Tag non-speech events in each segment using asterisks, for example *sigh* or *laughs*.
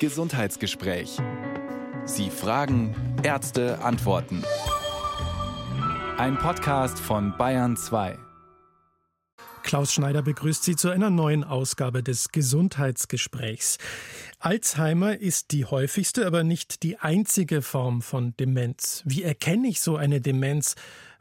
Gesundheitsgespräch. Sie fragen, Ärzte antworten. Ein Podcast von Bayern 2. Klaus Schneider begrüßt Sie zu einer neuen Ausgabe des Gesundheitsgesprächs. Alzheimer ist die häufigste, aber nicht die einzige Form von Demenz. Wie erkenne ich so eine Demenz?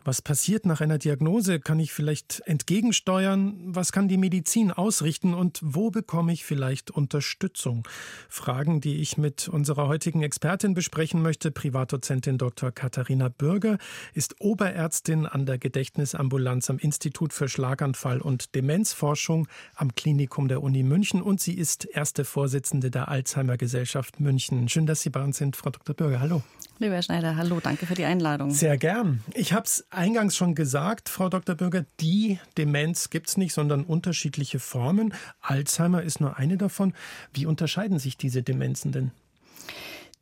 Was passiert nach einer Diagnose? Kann ich vielleicht entgegensteuern? Was kann die Medizin ausrichten? Und wo bekomme ich vielleicht Unterstützung? Fragen, die ich mit unserer heutigen Expertin besprechen möchte. Privatdozentin Dr. Katharina Bürger ist Oberärztin an der Gedächtnisambulanz am Institut für Schlaganfall und Demenzforschung am Klinikum der Uni München und sie ist erste Vorsitzende der Alzheimer Gesellschaft München. Schön, dass Sie bei uns sind, Frau Dr. Bürger. Hallo. Lieber Herr Schneider, hallo, danke für die Einladung. Sehr gern. Ich habe es eingangs schon gesagt, Frau Dr. Bürger, die Demenz gibt es nicht, sondern unterschiedliche Formen. Alzheimer ist nur eine davon. Wie unterscheiden sich diese Demenzen denn?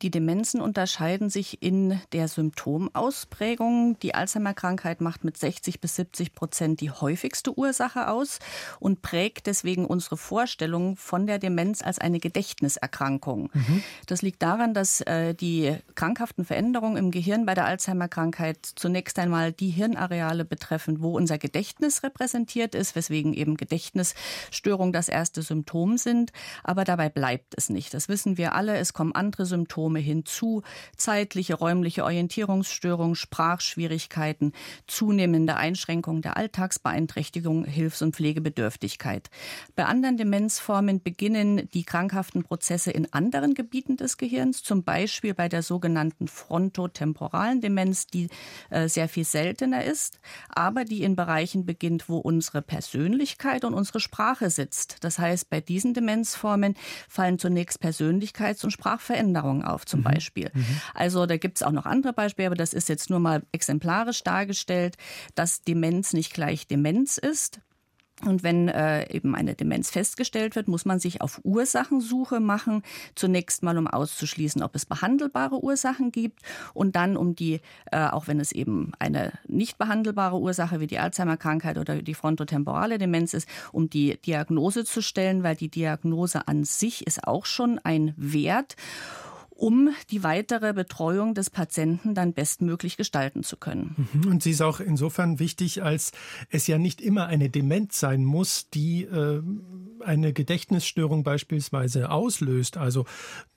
Die Demenzen unterscheiden sich in der Symptomausprägung. Die Alzheimer-Krankheit macht mit 60 bis 70 Prozent die häufigste Ursache aus und prägt deswegen unsere Vorstellung von der Demenz als eine Gedächtniserkrankung. Mhm. Das liegt daran, dass äh, die krankhaften Veränderungen im Gehirn bei der Alzheimer-Krankheit zunächst einmal die Hirnareale betreffen, wo unser Gedächtnis repräsentiert ist, weswegen eben Gedächtnisstörungen das erste Symptom sind. Aber dabei bleibt es nicht. Das wissen wir alle. Es kommen andere Symptome Symptome hinzu, zeitliche, räumliche Orientierungsstörungen, Sprachschwierigkeiten, zunehmende Einschränkung der Alltagsbeeinträchtigung, Hilfs- und Pflegebedürftigkeit. Bei anderen Demenzformen beginnen die krankhaften Prozesse in anderen Gebieten des Gehirns, zum Beispiel bei der sogenannten frontotemporalen Demenz, die äh, sehr viel seltener ist, aber die in Bereichen beginnt, wo unsere Persönlichkeit und unsere Sprache sitzt. Das heißt, bei diesen Demenzformen fallen zunächst Persönlichkeits- und Sprachveränderungen auf auf zum mhm. Beispiel. Mhm. Also da gibt es auch noch andere Beispiele, aber das ist jetzt nur mal exemplarisch dargestellt, dass Demenz nicht gleich Demenz ist. Und wenn äh, eben eine Demenz festgestellt wird, muss man sich auf Ursachensuche machen. Zunächst mal, um auszuschließen, ob es behandelbare Ursachen gibt und dann um die, äh, auch wenn es eben eine nicht behandelbare Ursache wie die Alzheimer-Krankheit oder die frontotemporale Demenz ist, um die Diagnose zu stellen, weil die Diagnose an sich ist auch schon ein Wert um die weitere Betreuung des Patienten dann bestmöglich gestalten zu können. Mhm. Und sie ist auch insofern wichtig, als es ja nicht immer eine Demenz sein muss, die äh, eine Gedächtnisstörung beispielsweise auslöst. Also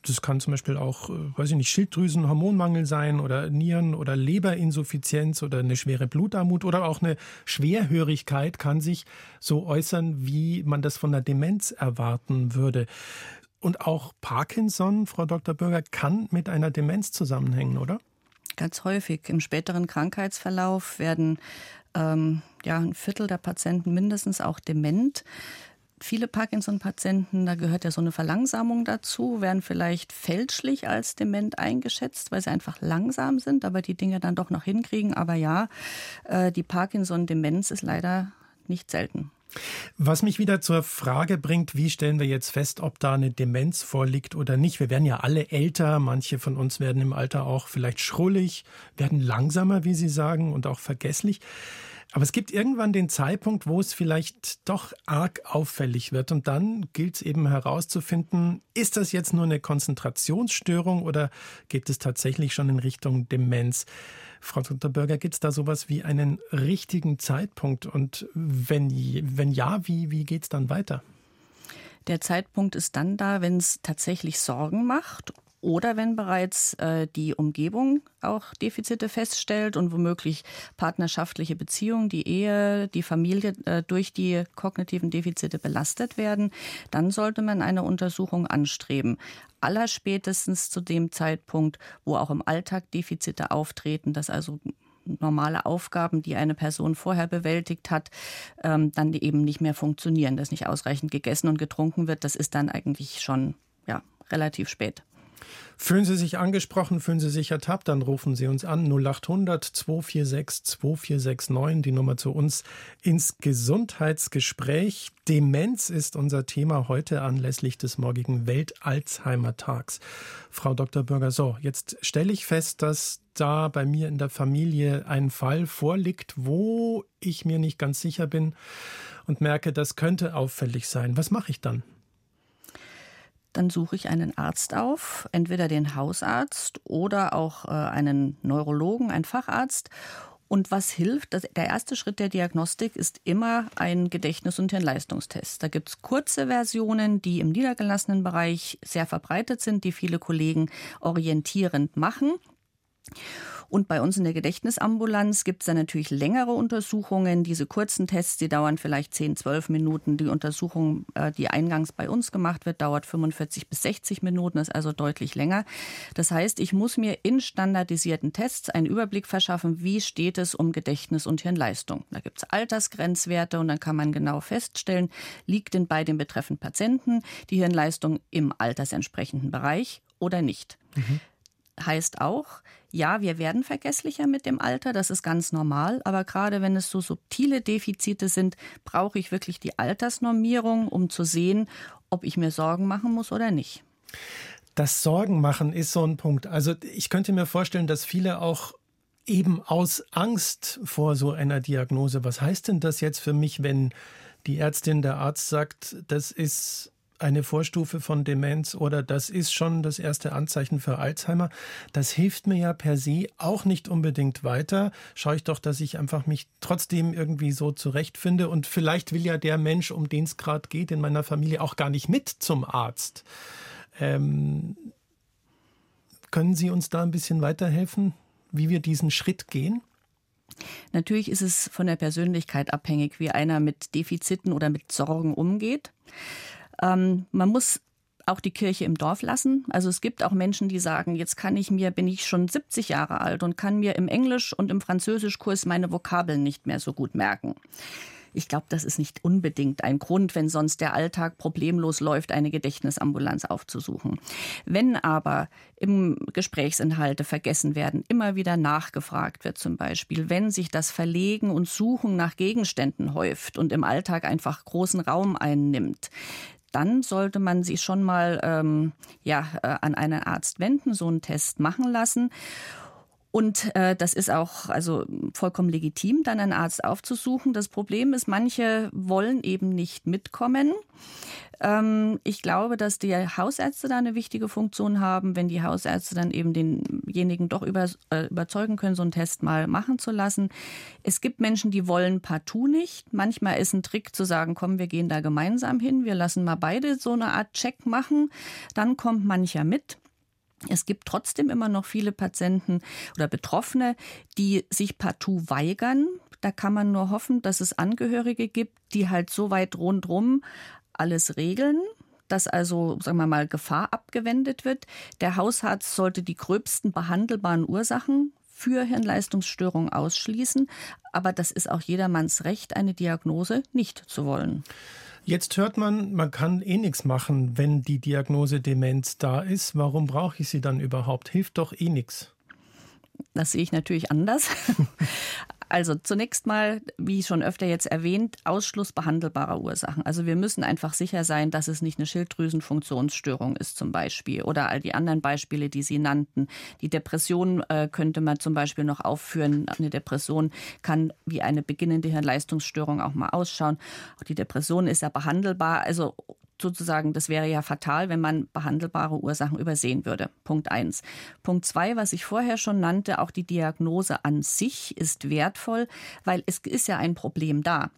das kann zum Beispiel auch, äh, weiß ich nicht, Schilddrüsenhormonmangel sein oder Nieren- oder Leberinsuffizienz oder eine schwere Blutarmut oder auch eine Schwerhörigkeit kann sich so äußern, wie man das von der Demenz erwarten würde. Und auch Parkinson, Frau Dr. Bürger, kann mit einer Demenz zusammenhängen, oder? Ganz häufig. Im späteren Krankheitsverlauf werden ähm, ja, ein Viertel der Patienten mindestens auch dement. Viele Parkinson-Patienten, da gehört ja so eine Verlangsamung dazu, werden vielleicht fälschlich als dement eingeschätzt, weil sie einfach langsam sind, aber die Dinge dann doch noch hinkriegen. Aber ja, äh, die Parkinson-Demenz ist leider nicht selten. Was mich wieder zur Frage bringt, wie stellen wir jetzt fest, ob da eine Demenz vorliegt oder nicht? Wir werden ja alle älter, manche von uns werden im Alter auch vielleicht schrullig, werden langsamer, wie Sie sagen, und auch vergesslich. Aber es gibt irgendwann den Zeitpunkt, wo es vielleicht doch arg auffällig wird. Und dann gilt es eben herauszufinden, ist das jetzt nur eine Konzentrationsstörung oder geht es tatsächlich schon in Richtung Demenz? Frau Dr. Bürger, gibt es da sowas wie einen richtigen Zeitpunkt? Und wenn, wenn ja, wie, wie geht es dann weiter? Der Zeitpunkt ist dann da, wenn es tatsächlich Sorgen macht oder wenn bereits äh, die Umgebung auch Defizite feststellt und womöglich partnerschaftliche Beziehungen, die Ehe, die Familie äh, durch die kognitiven Defizite belastet werden, dann sollte man eine Untersuchung anstreben. Allerspätestens zu dem Zeitpunkt, wo auch im Alltag Defizite auftreten, dass also normale Aufgaben, die eine Person vorher bewältigt hat, ähm, dann eben nicht mehr funktionieren, dass nicht ausreichend gegessen und getrunken wird, das ist dann eigentlich schon ja, relativ spät. Fühlen Sie sich angesprochen, fühlen Sie sich ertappt, dann rufen Sie uns an 0800 246 2469, die Nummer zu uns ins Gesundheitsgespräch. Demenz ist unser Thema heute anlässlich des morgigen Welt-Alzheimer-Tags. Frau Dr. Bürger, so, jetzt stelle ich fest, dass da bei mir in der Familie ein Fall vorliegt, wo ich mir nicht ganz sicher bin und merke, das könnte auffällig sein. Was mache ich dann? Dann suche ich einen Arzt auf, entweder den Hausarzt oder auch äh, einen Neurologen, einen Facharzt. Und was hilft? Der erste Schritt der Diagnostik ist immer ein Gedächtnis- und Hirnleistungstest. Da gibt es kurze Versionen, die im niedergelassenen Bereich sehr verbreitet sind, die viele Kollegen orientierend machen. Und bei uns in der Gedächtnisambulanz gibt es dann natürlich längere Untersuchungen. Diese kurzen Tests, die dauern vielleicht 10, 12 Minuten. Die Untersuchung, äh, die eingangs bei uns gemacht wird, dauert 45 bis 60 Minuten, ist also deutlich länger. Das heißt, ich muss mir in standardisierten Tests einen Überblick verschaffen, wie steht es um Gedächtnis und Hirnleistung. Da gibt es Altersgrenzwerte und dann kann man genau feststellen, liegt denn bei dem betreffenden Patienten die Hirnleistung im altersentsprechenden Bereich oder nicht. Mhm. Heißt auch, ja, wir werden vergesslicher mit dem Alter, das ist ganz normal, aber gerade wenn es so subtile Defizite sind, brauche ich wirklich die Altersnormierung, um zu sehen, ob ich mir Sorgen machen muss oder nicht. Das Sorgen machen ist so ein Punkt. Also ich könnte mir vorstellen, dass viele auch eben aus Angst vor so einer Diagnose, was heißt denn das jetzt für mich, wenn die Ärztin, der Arzt sagt, das ist eine Vorstufe von Demenz oder das ist schon das erste Anzeichen für Alzheimer. Das hilft mir ja per se auch nicht unbedingt weiter. Schaue ich doch, dass ich einfach mich trotzdem irgendwie so zurechtfinde und vielleicht will ja der Mensch, um den es gerade geht, in meiner Familie auch gar nicht mit zum Arzt. Ähm, können Sie uns da ein bisschen weiterhelfen, wie wir diesen Schritt gehen? Natürlich ist es von der Persönlichkeit abhängig, wie einer mit Defiziten oder mit Sorgen umgeht. Ähm, man muss auch die Kirche im Dorf lassen. Also es gibt auch Menschen, die sagen, jetzt kann ich mir, bin ich schon 70 Jahre alt und kann mir im Englisch und im Französischkurs meine Vokabeln nicht mehr so gut merken. Ich glaube, das ist nicht unbedingt ein Grund, wenn sonst der Alltag problemlos läuft, eine Gedächtnisambulanz aufzusuchen. Wenn aber im Gesprächsinhalte vergessen werden, immer wieder nachgefragt wird zum Beispiel, wenn sich das Verlegen und Suchen nach Gegenständen häuft und im Alltag einfach großen Raum einnimmt, dann sollte man sich schon mal ähm, ja, äh, an einen Arzt wenden, so einen Test machen lassen. Und äh, das ist auch also vollkommen legitim, dann einen Arzt aufzusuchen. Das Problem ist, manche wollen eben nicht mitkommen. Ähm, ich glaube, dass die Hausärzte da eine wichtige Funktion haben, wenn die Hausärzte dann eben denjenigen doch über, äh, überzeugen können, so einen Test mal machen zu lassen. Es gibt Menschen, die wollen partout nicht. Manchmal ist ein Trick zu sagen, komm, wir gehen da gemeinsam hin, wir lassen mal beide so eine Art Check machen. Dann kommt mancher mit. Es gibt trotzdem immer noch viele Patienten oder Betroffene, die sich partout weigern. Da kann man nur hoffen, dass es Angehörige gibt, die halt so weit rundrum alles regeln, dass also, sagen wir mal, Gefahr abgewendet wird. Der Hausarzt sollte die gröbsten behandelbaren Ursachen für Hirnleistungsstörungen ausschließen. Aber das ist auch jedermanns Recht, eine Diagnose nicht zu wollen. Jetzt hört man, man kann eh nichts machen, wenn die Diagnose Demenz da ist. Warum brauche ich sie dann überhaupt? Hilft doch eh nichts. Das sehe ich natürlich anders. *laughs* Also zunächst mal, wie schon öfter jetzt erwähnt, Ausschluss behandelbarer Ursachen. Also wir müssen einfach sicher sein, dass es nicht eine Schilddrüsenfunktionsstörung ist zum Beispiel oder all die anderen Beispiele, die Sie nannten. Die Depression äh, könnte man zum Beispiel noch aufführen. Eine Depression kann wie eine beginnende Hirnleistungsstörung auch mal ausschauen. Auch die Depression ist ja behandelbar. Also sozusagen, das wäre ja fatal, wenn man behandelbare Ursachen übersehen würde. Punkt eins. Punkt zwei, was ich vorher schon nannte, auch die Diagnose an sich ist wertvoll, weil es ist ja ein Problem da.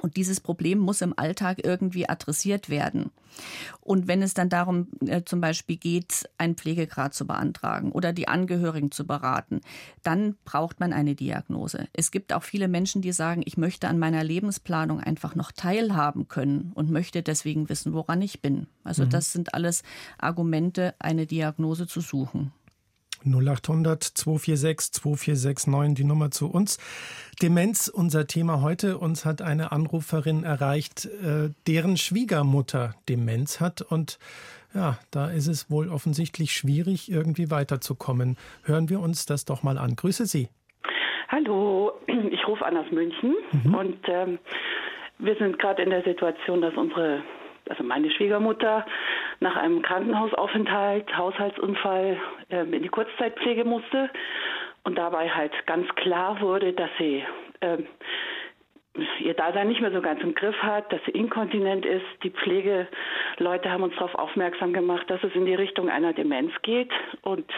Und dieses Problem muss im Alltag irgendwie adressiert werden. Und wenn es dann darum äh, zum Beispiel geht, einen Pflegegrad zu beantragen oder die Angehörigen zu beraten, dann braucht man eine Diagnose. Es gibt auch viele Menschen, die sagen, ich möchte an meiner Lebensplanung einfach noch teilhaben können und möchte deswegen wissen, woran ich bin. Also mhm. das sind alles Argumente, eine Diagnose zu suchen. 0800 246 2469, die Nummer zu uns. Demenz, unser Thema heute. Uns hat eine Anruferin erreicht, äh, deren Schwiegermutter Demenz hat. Und ja, da ist es wohl offensichtlich schwierig, irgendwie weiterzukommen. Hören wir uns das doch mal an. Grüße Sie. Hallo, ich rufe an aus München mhm. und ähm, wir sind gerade in der Situation, dass unsere also meine Schwiegermutter, nach einem Krankenhausaufenthalt, Haushaltsunfall ähm, in die Kurzzeitpflege musste. Und dabei halt ganz klar wurde, dass sie ähm, ihr Dasein nicht mehr so ganz im Griff hat, dass sie inkontinent ist. Die Pflegeleute haben uns darauf aufmerksam gemacht, dass es in die Richtung einer Demenz geht. Und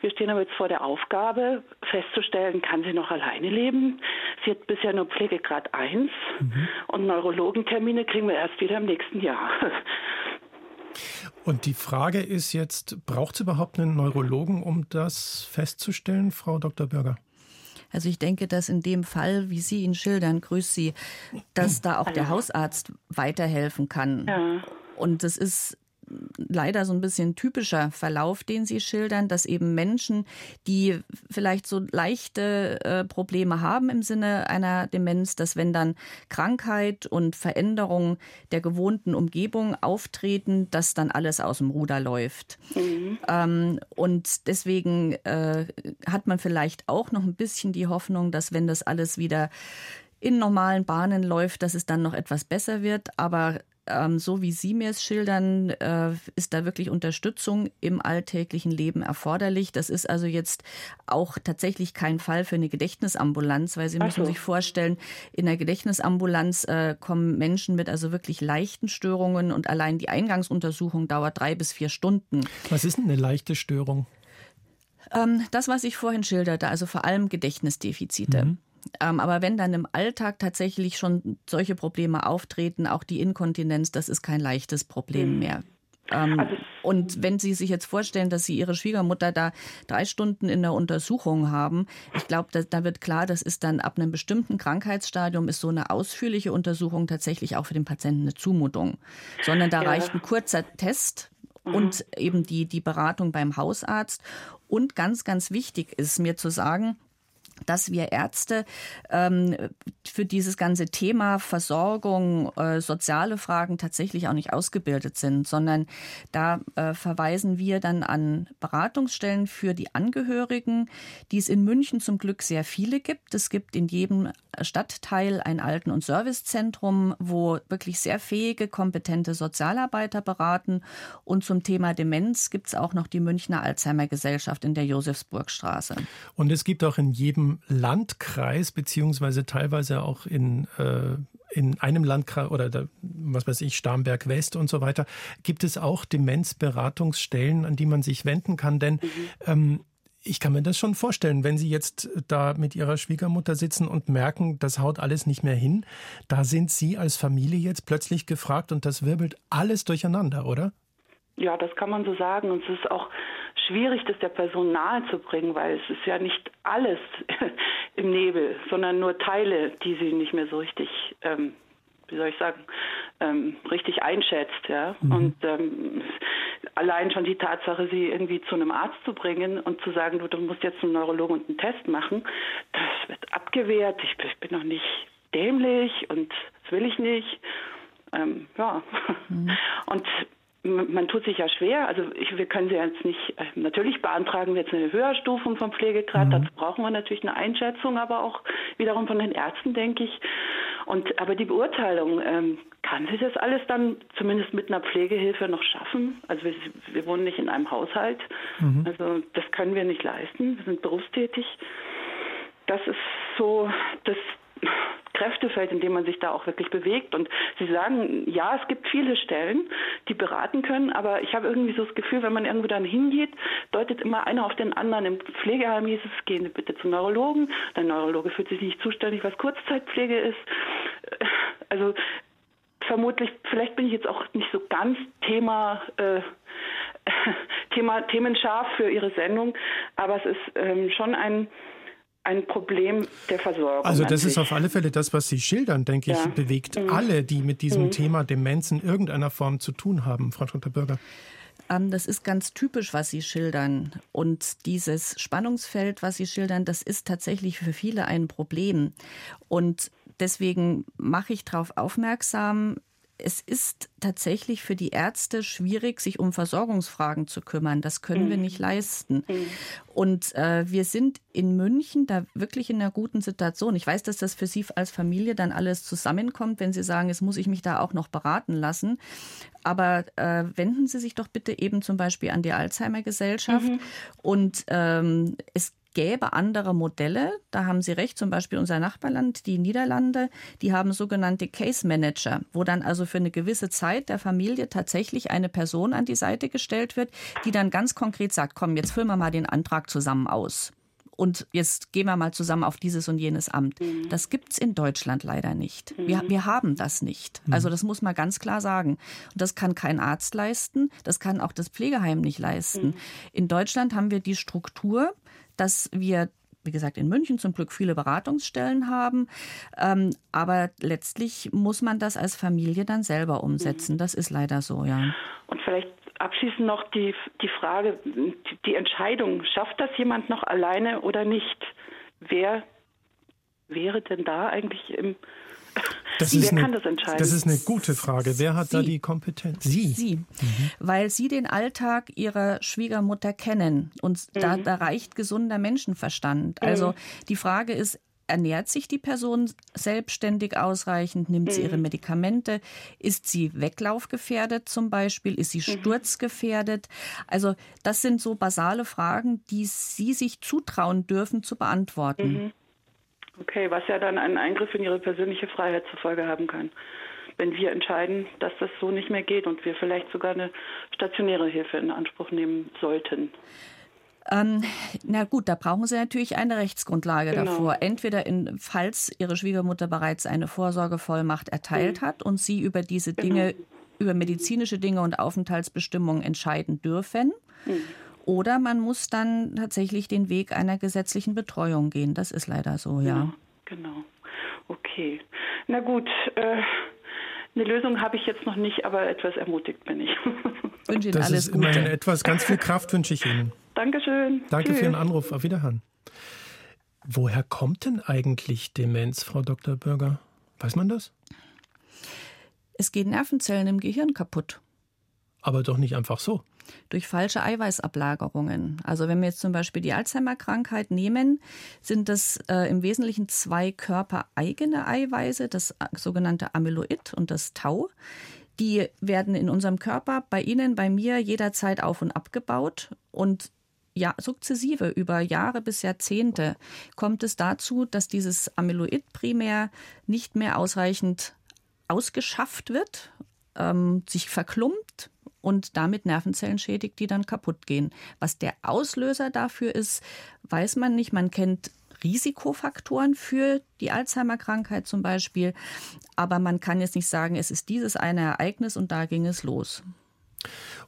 wir stehen aber jetzt vor der Aufgabe, festzustellen, kann sie noch alleine leben? Sie hat bisher nur Pflegegrad 1 mhm. und Neurologentermine kriegen wir erst wieder im nächsten Jahr. Und die Frage ist jetzt, braucht es überhaupt einen Neurologen, um das festzustellen, Frau Dr. Bürger? Also ich denke, dass in dem Fall, wie Sie ihn schildern, grüß Sie, dass da auch der Hausarzt weiterhelfen kann. Ja. Und das ist leider so ein bisschen typischer Verlauf, den Sie schildern, dass eben Menschen, die vielleicht so leichte äh, Probleme haben im Sinne einer Demenz, dass wenn dann Krankheit und Veränderung der gewohnten Umgebung auftreten, dass dann alles aus dem Ruder läuft. Mhm. Ähm, und deswegen äh, hat man vielleicht auch noch ein bisschen die Hoffnung, dass wenn das alles wieder in normalen Bahnen läuft, dass es dann noch etwas besser wird. Aber ähm, so wie Sie mir es schildern, äh, ist da wirklich Unterstützung im alltäglichen Leben erforderlich. Das ist also jetzt auch tatsächlich kein Fall für eine Gedächtnisambulanz, weil Sie müssen so. sich vorstellen, in der Gedächtnisambulanz äh, kommen Menschen mit also wirklich leichten Störungen und allein die Eingangsuntersuchung dauert drei bis vier Stunden. Was ist denn eine leichte Störung? Ähm, das, was ich vorhin schilderte, also vor allem Gedächtnisdefizite. Mhm. Ähm, aber wenn dann im Alltag tatsächlich schon solche Probleme auftreten, auch die Inkontinenz, das ist kein leichtes Problem mhm. mehr. Ähm, also, und wenn Sie sich jetzt vorstellen, dass Sie Ihre Schwiegermutter da drei Stunden in der Untersuchung haben, ich glaube, da, da, wird klar, das ist dann ab einem bestimmten Krankheitsstadium ist so eine ausführliche Untersuchung tatsächlich auch für den Patienten eine Zumutung. Sondern da ja. reicht ein kurzer Test mhm. und eben die, die Beratung beim Hausarzt. Und ganz, ganz wichtig ist mir zu sagen, dass wir Ärzte ähm, für dieses ganze Thema Versorgung, äh, soziale Fragen tatsächlich auch nicht ausgebildet sind, sondern da äh, verweisen wir dann an Beratungsstellen für die Angehörigen, die es in München zum Glück sehr viele gibt. Es gibt in jedem Stadtteil ein Alten- und Servicezentrum, wo wirklich sehr fähige, kompetente Sozialarbeiter beraten. Und zum Thema Demenz gibt es auch noch die Münchner Alzheimer Gesellschaft in der Josefsburgstraße. Und es gibt auch in jedem Landkreis, beziehungsweise teilweise auch in äh, in einem Landkreis oder da, was weiß ich, Starnberg West und so weiter, gibt es auch Demenzberatungsstellen, an die man sich wenden kann. Denn mhm. ähm, ich kann mir das schon vorstellen, wenn Sie jetzt da mit Ihrer Schwiegermutter sitzen und merken, das haut alles nicht mehr hin, da sind Sie als Familie jetzt plötzlich gefragt und das wirbelt alles durcheinander, oder? Ja, das kann man so sagen. Und es ist auch schwierig, das der Person nahe zu bringen, weil es ist ja nicht alles *laughs* im Nebel, sondern nur Teile, die sie nicht mehr so richtig ähm, wie soll ich sagen, ähm, richtig einschätzt. Ja? Mhm. Und ähm, allein schon die Tatsache, sie irgendwie zu einem Arzt zu bringen und zu sagen, du, du musst jetzt einen Neurologen und einen Test machen, das wird abgewehrt. Ich, ich bin noch nicht dämlich und das will ich nicht. Ähm, ja. Mhm. *laughs* Und man tut sich ja schwer. Also ich, wir können sie jetzt nicht, äh, natürlich beantragen wir jetzt eine Höherstufung vom Pflegegrad. Mhm. Dazu brauchen wir natürlich eine Einschätzung, aber auch wiederum von den Ärzten, denke ich. Und aber die Beurteilung, ähm, kann sie das alles dann zumindest mit einer Pflegehilfe noch schaffen? Also wir, wir wohnen nicht in einem Haushalt, mhm. also das können wir nicht leisten. Wir sind berufstätig. Das ist so das Kräftefeld, in dem man sich da auch wirklich bewegt. Und Sie sagen, ja, es gibt viele Stellen, die beraten können, aber ich habe irgendwie so das Gefühl, wenn man irgendwo dann hingeht, deutet immer einer auf den anderen. Im Pflegeheim hieß es, gehen Sie bitte zum Neurologen. Der Neurologe fühlt sich nicht zuständig, was Kurzzeitpflege ist. Also vermutlich, vielleicht bin ich jetzt auch nicht so ganz Thema, äh, *laughs* Thema themenscharf für Ihre Sendung, aber es ist ähm, schon ein ein Problem der Versorgung. Also das ist auf alle Fälle das, was Sie schildern, denke ja. ich, bewegt mhm. alle, die mit diesem mhm. Thema Demenz in irgendeiner Form zu tun haben, Frau Dr. Bürger. Ähm, das ist ganz typisch, was Sie schildern. Und dieses Spannungsfeld, was Sie schildern, das ist tatsächlich für viele ein Problem. Und deswegen mache ich darauf aufmerksam, es ist tatsächlich für die Ärzte schwierig, sich um Versorgungsfragen zu kümmern. Das können mhm. wir nicht leisten. Mhm. Und äh, wir sind in München da wirklich in einer guten Situation. Ich weiß, dass das für Sie als Familie dann alles zusammenkommt, wenn Sie sagen, jetzt muss ich mich da auch noch beraten lassen. Aber äh, wenden Sie sich doch bitte eben zum Beispiel an die Alzheimer Gesellschaft. Mhm. Und ähm, es gäbe andere Modelle. Da haben Sie recht, zum Beispiel unser Nachbarland, die Niederlande, die haben sogenannte Case Manager, wo dann also für eine gewisse Zeit der Familie tatsächlich eine Person an die Seite gestellt wird, die dann ganz konkret sagt, komm, jetzt füllen wir mal den Antrag zusammen aus und jetzt gehen wir mal zusammen auf dieses und jenes Amt. Mhm. Das gibt es in Deutschland leider nicht. Mhm. Wir, wir haben das nicht. Mhm. Also das muss man ganz klar sagen. Und das kann kein Arzt leisten, das kann auch das Pflegeheim nicht leisten. Mhm. In Deutschland haben wir die Struktur, dass wir wie gesagt, in München zum Glück viele Beratungsstellen haben. Ähm, aber letztlich muss man das als Familie dann selber umsetzen. Mhm. Das ist leider so, ja. Und vielleicht abschließend noch die, die Frage, die, die Entscheidung, schafft das jemand noch alleine oder nicht? Wer wäre denn da eigentlich im das Wer eine, kann das entscheiden? Das ist eine gute Frage. Wer hat Sie. da die Kompetenz? Sie. Sie. Mhm. Weil Sie den Alltag Ihrer Schwiegermutter kennen. Und mhm. da, da, reicht gesunder Menschenverstand. Also mhm. die Frage ist, ernährt sich die Person selbstständig ausreichend? Nimmt sie ihre mhm. Medikamente? Ist sie weglaufgefährdet zum Beispiel? Ist sie mhm. sturzgefährdet? Also das sind so basale Fragen, die Sie sich zutrauen dürfen zu beantworten. Okay, was ja dann einen Eingriff in Ihre persönliche Freiheit zur Folge haben kann. Wenn wir entscheiden, dass das so nicht mehr geht und wir vielleicht sogar eine stationäre Hilfe in Anspruch nehmen sollten. Ähm, na gut, da brauchen Sie natürlich eine Rechtsgrundlage genau. davor. Entweder in, falls Ihre Schwiegermutter bereits eine Vorsorgevollmacht erteilt mhm. hat und Sie über diese genau. Dinge, über medizinische Dinge und Aufenthaltsbestimmungen entscheiden dürfen. Mhm. Oder man muss dann tatsächlich den Weg einer gesetzlichen Betreuung gehen. Das ist leider so, ja. ja genau. Okay. Na gut. Äh, eine Lösung habe ich jetzt noch nicht, aber etwas ermutigt bin ich. Ich *laughs* wünsche Ihnen das alles ist Gute. Immerhin etwas, ganz viel Kraft wünsche ich Ihnen. *laughs* Dankeschön. Danke Tschüss. für Ihren Anruf. Auf Wiederhören. Woher kommt denn eigentlich Demenz, Frau Dr. Bürger? Weiß man das? Es gehen Nervenzellen im Gehirn kaputt. Aber doch nicht einfach so. Durch falsche Eiweißablagerungen. Also wenn wir jetzt zum Beispiel die Alzheimer-Krankheit nehmen, sind das äh, im Wesentlichen zwei körpereigene Eiweiße, das sogenannte Amyloid und das Tau. Die werden in unserem Körper, bei Ihnen, bei mir jederzeit auf und abgebaut und ja, sukzessive über Jahre bis Jahrzehnte kommt es dazu, dass dieses Amyloid primär nicht mehr ausreichend ausgeschafft wird, ähm, sich verklumpt und damit Nervenzellen schädigt, die dann kaputt gehen. Was der Auslöser dafür ist, weiß man nicht. Man kennt Risikofaktoren für die Alzheimer-Krankheit zum Beispiel. Aber man kann jetzt nicht sagen, es ist dieses eine Ereignis und da ging es los.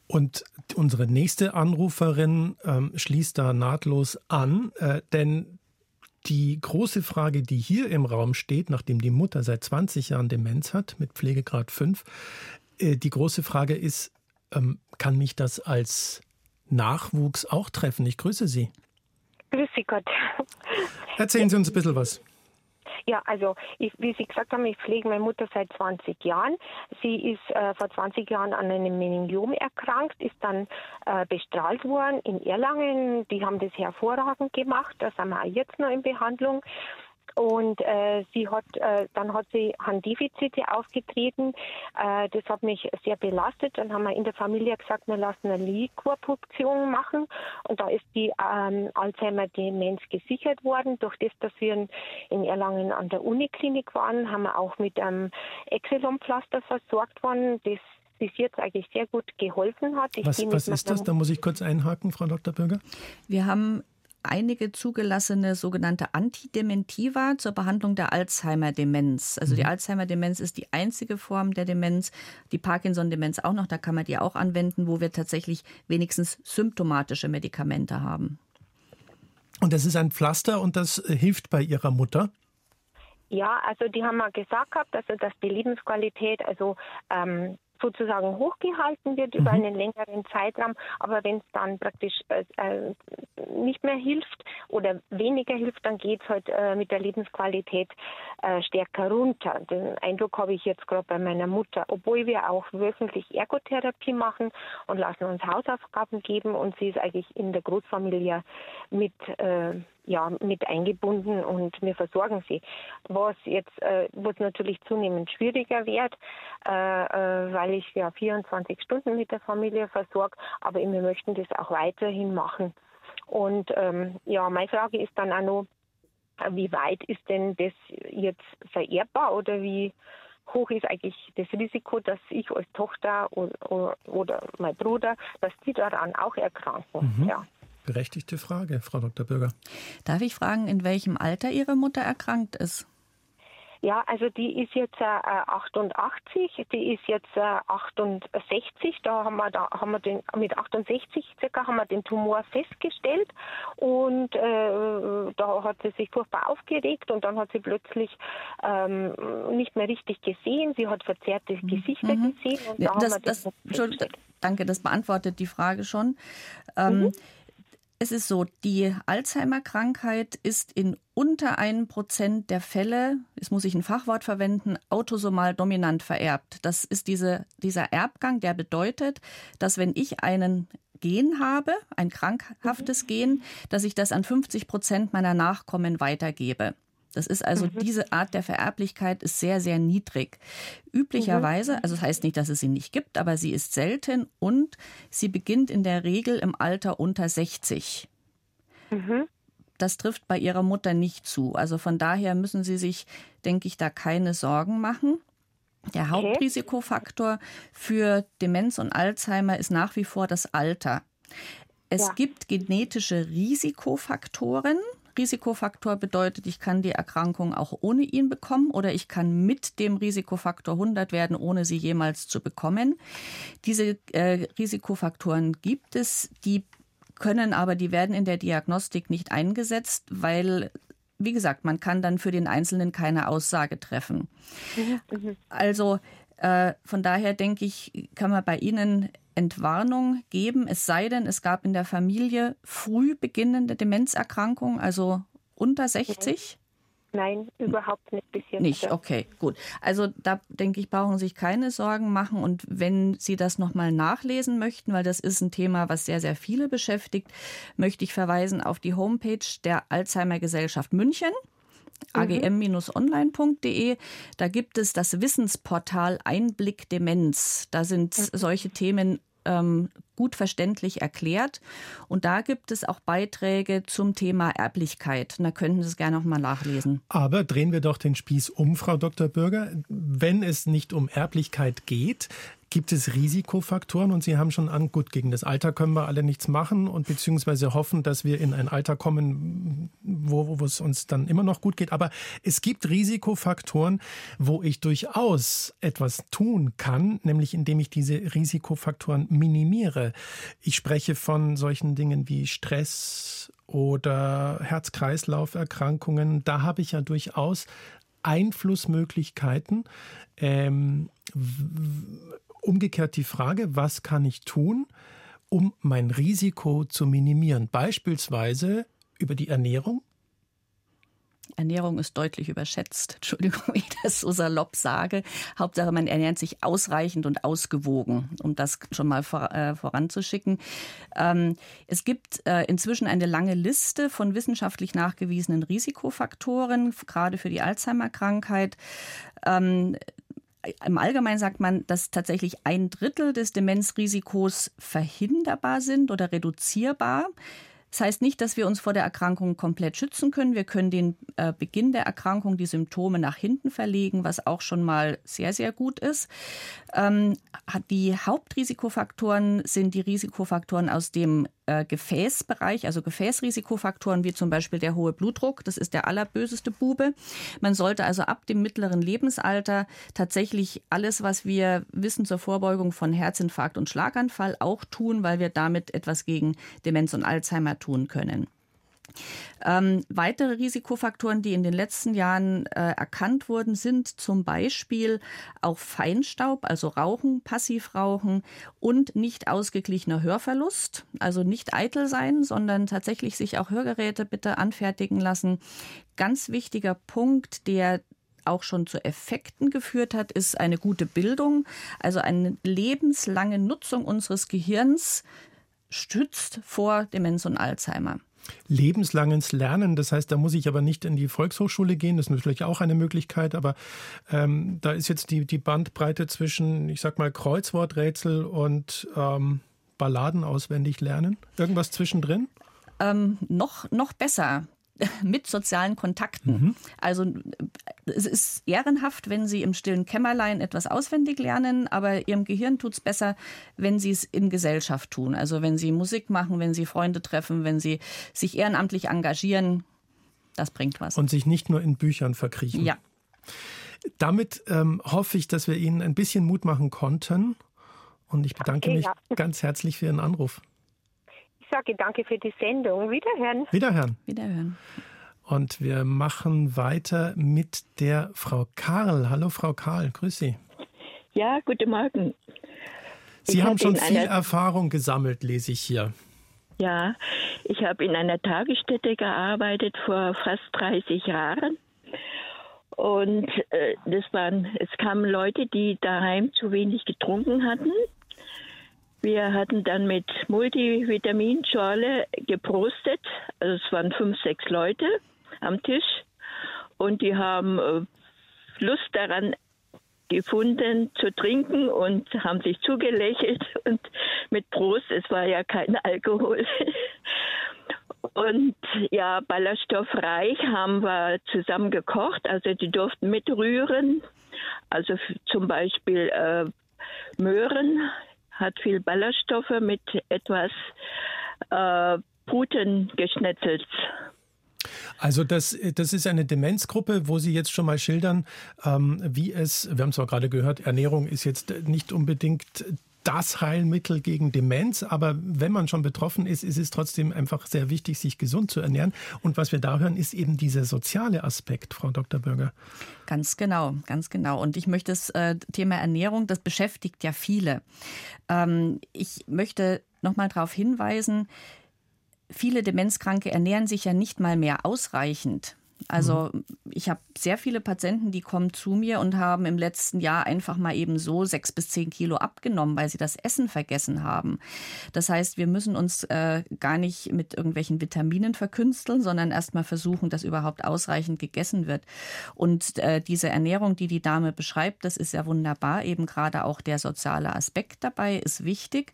Und unsere nächste Anruferin ähm, schließt da nahtlos an, äh, denn die große Frage, die hier im Raum steht, nachdem die Mutter seit 20 Jahren Demenz hat mit Pflegegrad 5, äh, die große Frage ist, ähm, kann mich das als Nachwuchs auch treffen? Ich grüße Sie. Grüße Gott. Erzählen Sie uns ein bisschen was. Ja, also ich, wie Sie gesagt haben, ich pflege meine Mutter seit 20 Jahren. Sie ist äh, vor 20 Jahren an einem Meningiom erkrankt, ist dann äh, bestrahlt worden in Erlangen. Die haben das hervorragend gemacht. Da sind wir auch jetzt noch in Behandlung. Und äh, sie hat, äh, dann hat sie Handdefizite aufgetreten. Äh, das hat mich sehr belastet. Dann haben wir in der Familie gesagt, wir lassen eine Liquorpunktion machen. Und da ist die ähm, Alzheimer-Demenz gesichert worden. Durch das, dass wir in Erlangen an der Uniklinik waren, haben wir auch mit einem Exelon-Pflaster versorgt worden. Das bis jetzt eigentlich sehr gut geholfen hat. Ich was, was ist das? Da muss ich kurz einhaken, Frau Dr. Bürger. Wir haben einige zugelassene sogenannte Antidementiva zur Behandlung der Alzheimer-Demenz. Also mhm. die Alzheimer-Demenz ist die einzige Form der Demenz, die Parkinson-Demenz auch noch, da kann man die auch anwenden, wo wir tatsächlich wenigstens symptomatische Medikamente haben. Und das ist ein Pflaster und das äh, hilft bei Ihrer Mutter? Ja, also die haben mal gesagt gehabt, also dass die Lebensqualität also ähm, sozusagen hochgehalten wird über mhm. einen längeren Zeitraum. Aber wenn es dann praktisch äh, äh, nicht mehr hilft oder weniger hilft, dann geht es halt äh, mit der Lebensqualität äh, stärker runter. Den Eindruck habe ich jetzt gerade bei meiner Mutter, obwohl wir auch wöchentlich Ergotherapie machen und lassen uns Hausaufgaben geben und sie ist eigentlich in der Großfamilie mit äh, ja, mit eingebunden und wir versorgen sie. Was jetzt, äh, was natürlich zunehmend schwieriger wird, äh, äh, weil ich ja 24 Stunden mit der Familie versorge, aber wir möchten das auch weiterhin machen. Und ähm, ja, meine Frage ist dann auch noch, wie weit ist denn das jetzt vererbbar oder wie hoch ist eigentlich das Risiko, dass ich als Tochter oder, oder mein Bruder, dass die daran auch erkranken? Mhm. Ja. Berechtigte Frage, Frau Dr. Bürger. Darf ich fragen, in welchem Alter Ihre Mutter erkrankt ist? Ja, also die ist jetzt äh, 88, die ist jetzt äh, 68. Da haben wir, da haben wir den mit 68 circa haben wir den Tumor festgestellt und äh, da hat sie sich furchtbar aufgeregt und dann hat sie plötzlich ähm, nicht mehr richtig gesehen. Sie hat verzerrte mhm. Gesichter mhm. gesehen und da das, haben wir das, Danke, das beantwortet die Frage schon. Ähm, mhm. Es ist so, die Alzheimer-Krankheit ist in unter einem Prozent der Fälle, jetzt muss ich ein Fachwort verwenden, autosomal dominant vererbt. Das ist diese, dieser Erbgang, der bedeutet, dass wenn ich einen Gen habe, ein krankhaftes mhm. Gen, dass ich das an 50 Prozent meiner Nachkommen weitergebe. Das ist also mhm. diese Art der Vererblichkeit ist sehr, sehr niedrig. Üblicherweise, mhm. also das heißt nicht, dass es sie nicht gibt, aber sie ist selten und sie beginnt in der Regel im Alter unter 60. Mhm. Das trifft bei ihrer Mutter nicht zu. Also von daher müssen Sie sich, denke ich, da keine Sorgen machen. Der Hauptrisikofaktor für Demenz und Alzheimer ist nach wie vor das Alter. Es ja. gibt genetische Risikofaktoren, Risikofaktor bedeutet, ich kann die Erkrankung auch ohne ihn bekommen oder ich kann mit dem Risikofaktor 100 werden, ohne sie jemals zu bekommen. Diese äh, Risikofaktoren gibt es, die können aber, die werden in der Diagnostik nicht eingesetzt, weil wie gesagt, man kann dann für den Einzelnen keine Aussage treffen. Mhm, mhm. Also von daher denke ich, kann man bei Ihnen Entwarnung geben, es sei denn, es gab in der Familie früh beginnende Demenzerkrankungen, also unter 60? Nein, überhaupt nicht bis jetzt. Nicht, okay, gut. Also da denke ich, brauchen Sie sich keine Sorgen machen. Und wenn Sie das nochmal nachlesen möchten, weil das ist ein Thema, was sehr, sehr viele beschäftigt, möchte ich verweisen auf die Homepage der Alzheimer Gesellschaft München agm-online.de. Da gibt es das Wissensportal Einblick Demenz. Da sind mhm. solche Themen ähm, gut verständlich erklärt. Und da gibt es auch Beiträge zum Thema Erblichkeit. Und da könnten Sie es gerne noch mal nachlesen. Aber drehen wir doch den Spieß um, Frau Dr. Bürger. Wenn es nicht um Erblichkeit geht, Gibt es Risikofaktoren? Und Sie haben schon an, gut, gegen das Alter können wir alle nichts machen und beziehungsweise hoffen, dass wir in ein Alter kommen, wo, wo es uns dann immer noch gut geht. Aber es gibt Risikofaktoren, wo ich durchaus etwas tun kann, nämlich indem ich diese Risikofaktoren minimiere. Ich spreche von solchen Dingen wie Stress oder Herz-Kreislauf-Erkrankungen. Da habe ich ja durchaus Einflussmöglichkeiten. Ähm, umgekehrt die Frage, was kann ich tun, um mein Risiko zu minimieren? Beispielsweise über die Ernährung. Ernährung ist deutlich überschätzt. *laughs* Entschuldigung, wenn ich das so salopp sage. Hauptsache, man ernährt sich ausreichend und ausgewogen, um das schon mal vor, äh, voranzuschicken. Ähm, es gibt äh, inzwischen eine lange Liste von wissenschaftlich nachgewiesenen Risikofaktoren, gerade für die Alzheimer-Krankheit. Ähm, im Allgemeinen sagt man, dass tatsächlich ein Drittel des Demenzrisikos verhinderbar sind oder reduzierbar. Das heißt nicht, dass wir uns vor der Erkrankung komplett schützen können. Wir können den äh, Beginn der Erkrankung, die Symptome nach hinten verlegen, was auch schon mal sehr, sehr gut ist. Ähm, die Hauptrisikofaktoren sind die Risikofaktoren aus dem äh, Gefäßbereich, also Gefäßrisikofaktoren wie zum Beispiel der hohe Blutdruck. Das ist der allerböseste Bube. Man sollte also ab dem mittleren Lebensalter tatsächlich alles, was wir wissen zur Vorbeugung von Herzinfarkt und Schlaganfall auch tun, weil wir damit etwas gegen Demenz und Alzheimer tun können. Ähm, weitere Risikofaktoren, die in den letzten Jahren äh, erkannt wurden, sind zum Beispiel auch Feinstaub, also Rauchen, Passivrauchen und nicht ausgeglichener Hörverlust. Also nicht eitel sein, sondern tatsächlich sich auch Hörgeräte bitte anfertigen lassen. Ganz wichtiger Punkt, der auch schon zu Effekten geführt hat, ist eine gute Bildung, also eine lebenslange Nutzung unseres Gehirns stützt vor Demenz und Alzheimer lebenslanges Lernen. Das heißt, da muss ich aber nicht in die Volkshochschule gehen. Das ist natürlich auch eine Möglichkeit, aber ähm, da ist jetzt die, die Bandbreite zwischen, ich sag mal, Kreuzworträtsel und ähm, Balladen auswendig lernen. Irgendwas zwischendrin? Ähm, noch, noch besser *laughs* mit sozialen Kontakten. Mhm. Also es ist ehrenhaft, wenn Sie im stillen Kämmerlein etwas auswendig lernen, aber Ihrem Gehirn tut es besser, wenn Sie es in Gesellschaft tun. Also wenn Sie Musik machen, wenn Sie Freunde treffen, wenn Sie sich ehrenamtlich engagieren, das bringt was. Und sich nicht nur in Büchern verkriechen. Ja. Damit ähm, hoffe ich, dass wir Ihnen ein bisschen Mut machen konnten. Und ich bedanke okay, mich ja. ganz herzlich für Ihren Anruf. Ich sage danke für die Sendung. Wiederhören. Wiederhören. Wiederhören. Und wir machen weiter mit der Frau Karl. Hallo Frau Karl, grüß Sie. Ja, guten Morgen. Sie ich haben schon viel Erfahrung gesammelt, lese ich hier. Ja, ich habe in einer Tagesstätte gearbeitet vor fast 30 Jahren. Und äh, das waren, es kamen Leute, die daheim zu wenig getrunken hatten. Wir hatten dann mit Multivitaminschorle geprostet. Also es waren fünf, sechs Leute am Tisch. Und die haben äh, Lust daran gefunden zu trinken und haben sich zugelächelt und mit Prost, es war ja kein *laughs* Alkohol. Und ja, ballaststoffreich haben wir zusammen gekocht. Also die durften mitrühren. Also zum Beispiel äh, Möhren hat viel Ballaststoffe mit etwas äh, Puten geschnetzelt. Also das, das ist eine Demenzgruppe, wo Sie jetzt schon mal schildern, ähm, wie es, wir haben es auch gerade gehört, Ernährung ist jetzt nicht unbedingt das Heilmittel gegen Demenz, aber wenn man schon betroffen ist, ist es trotzdem einfach sehr wichtig, sich gesund zu ernähren. Und was wir da hören, ist eben dieser soziale Aspekt, Frau Dr. Bürger. Ganz genau, ganz genau. Und ich möchte das äh, Thema Ernährung, das beschäftigt ja viele. Ähm, ich möchte noch mal darauf hinweisen, viele Demenzkranke ernähren sich ja nicht mal mehr ausreichend. Also mhm. ich habe sehr viele Patienten, die kommen zu mir und haben im letzten Jahr einfach mal eben so sechs bis zehn Kilo abgenommen, weil sie das Essen vergessen haben. Das heißt, wir müssen uns äh, gar nicht mit irgendwelchen Vitaminen verkünsteln, sondern erstmal versuchen, dass überhaupt ausreichend gegessen wird. Und äh, diese Ernährung, die die Dame beschreibt, das ist ja wunderbar. Eben gerade auch der soziale Aspekt dabei ist wichtig.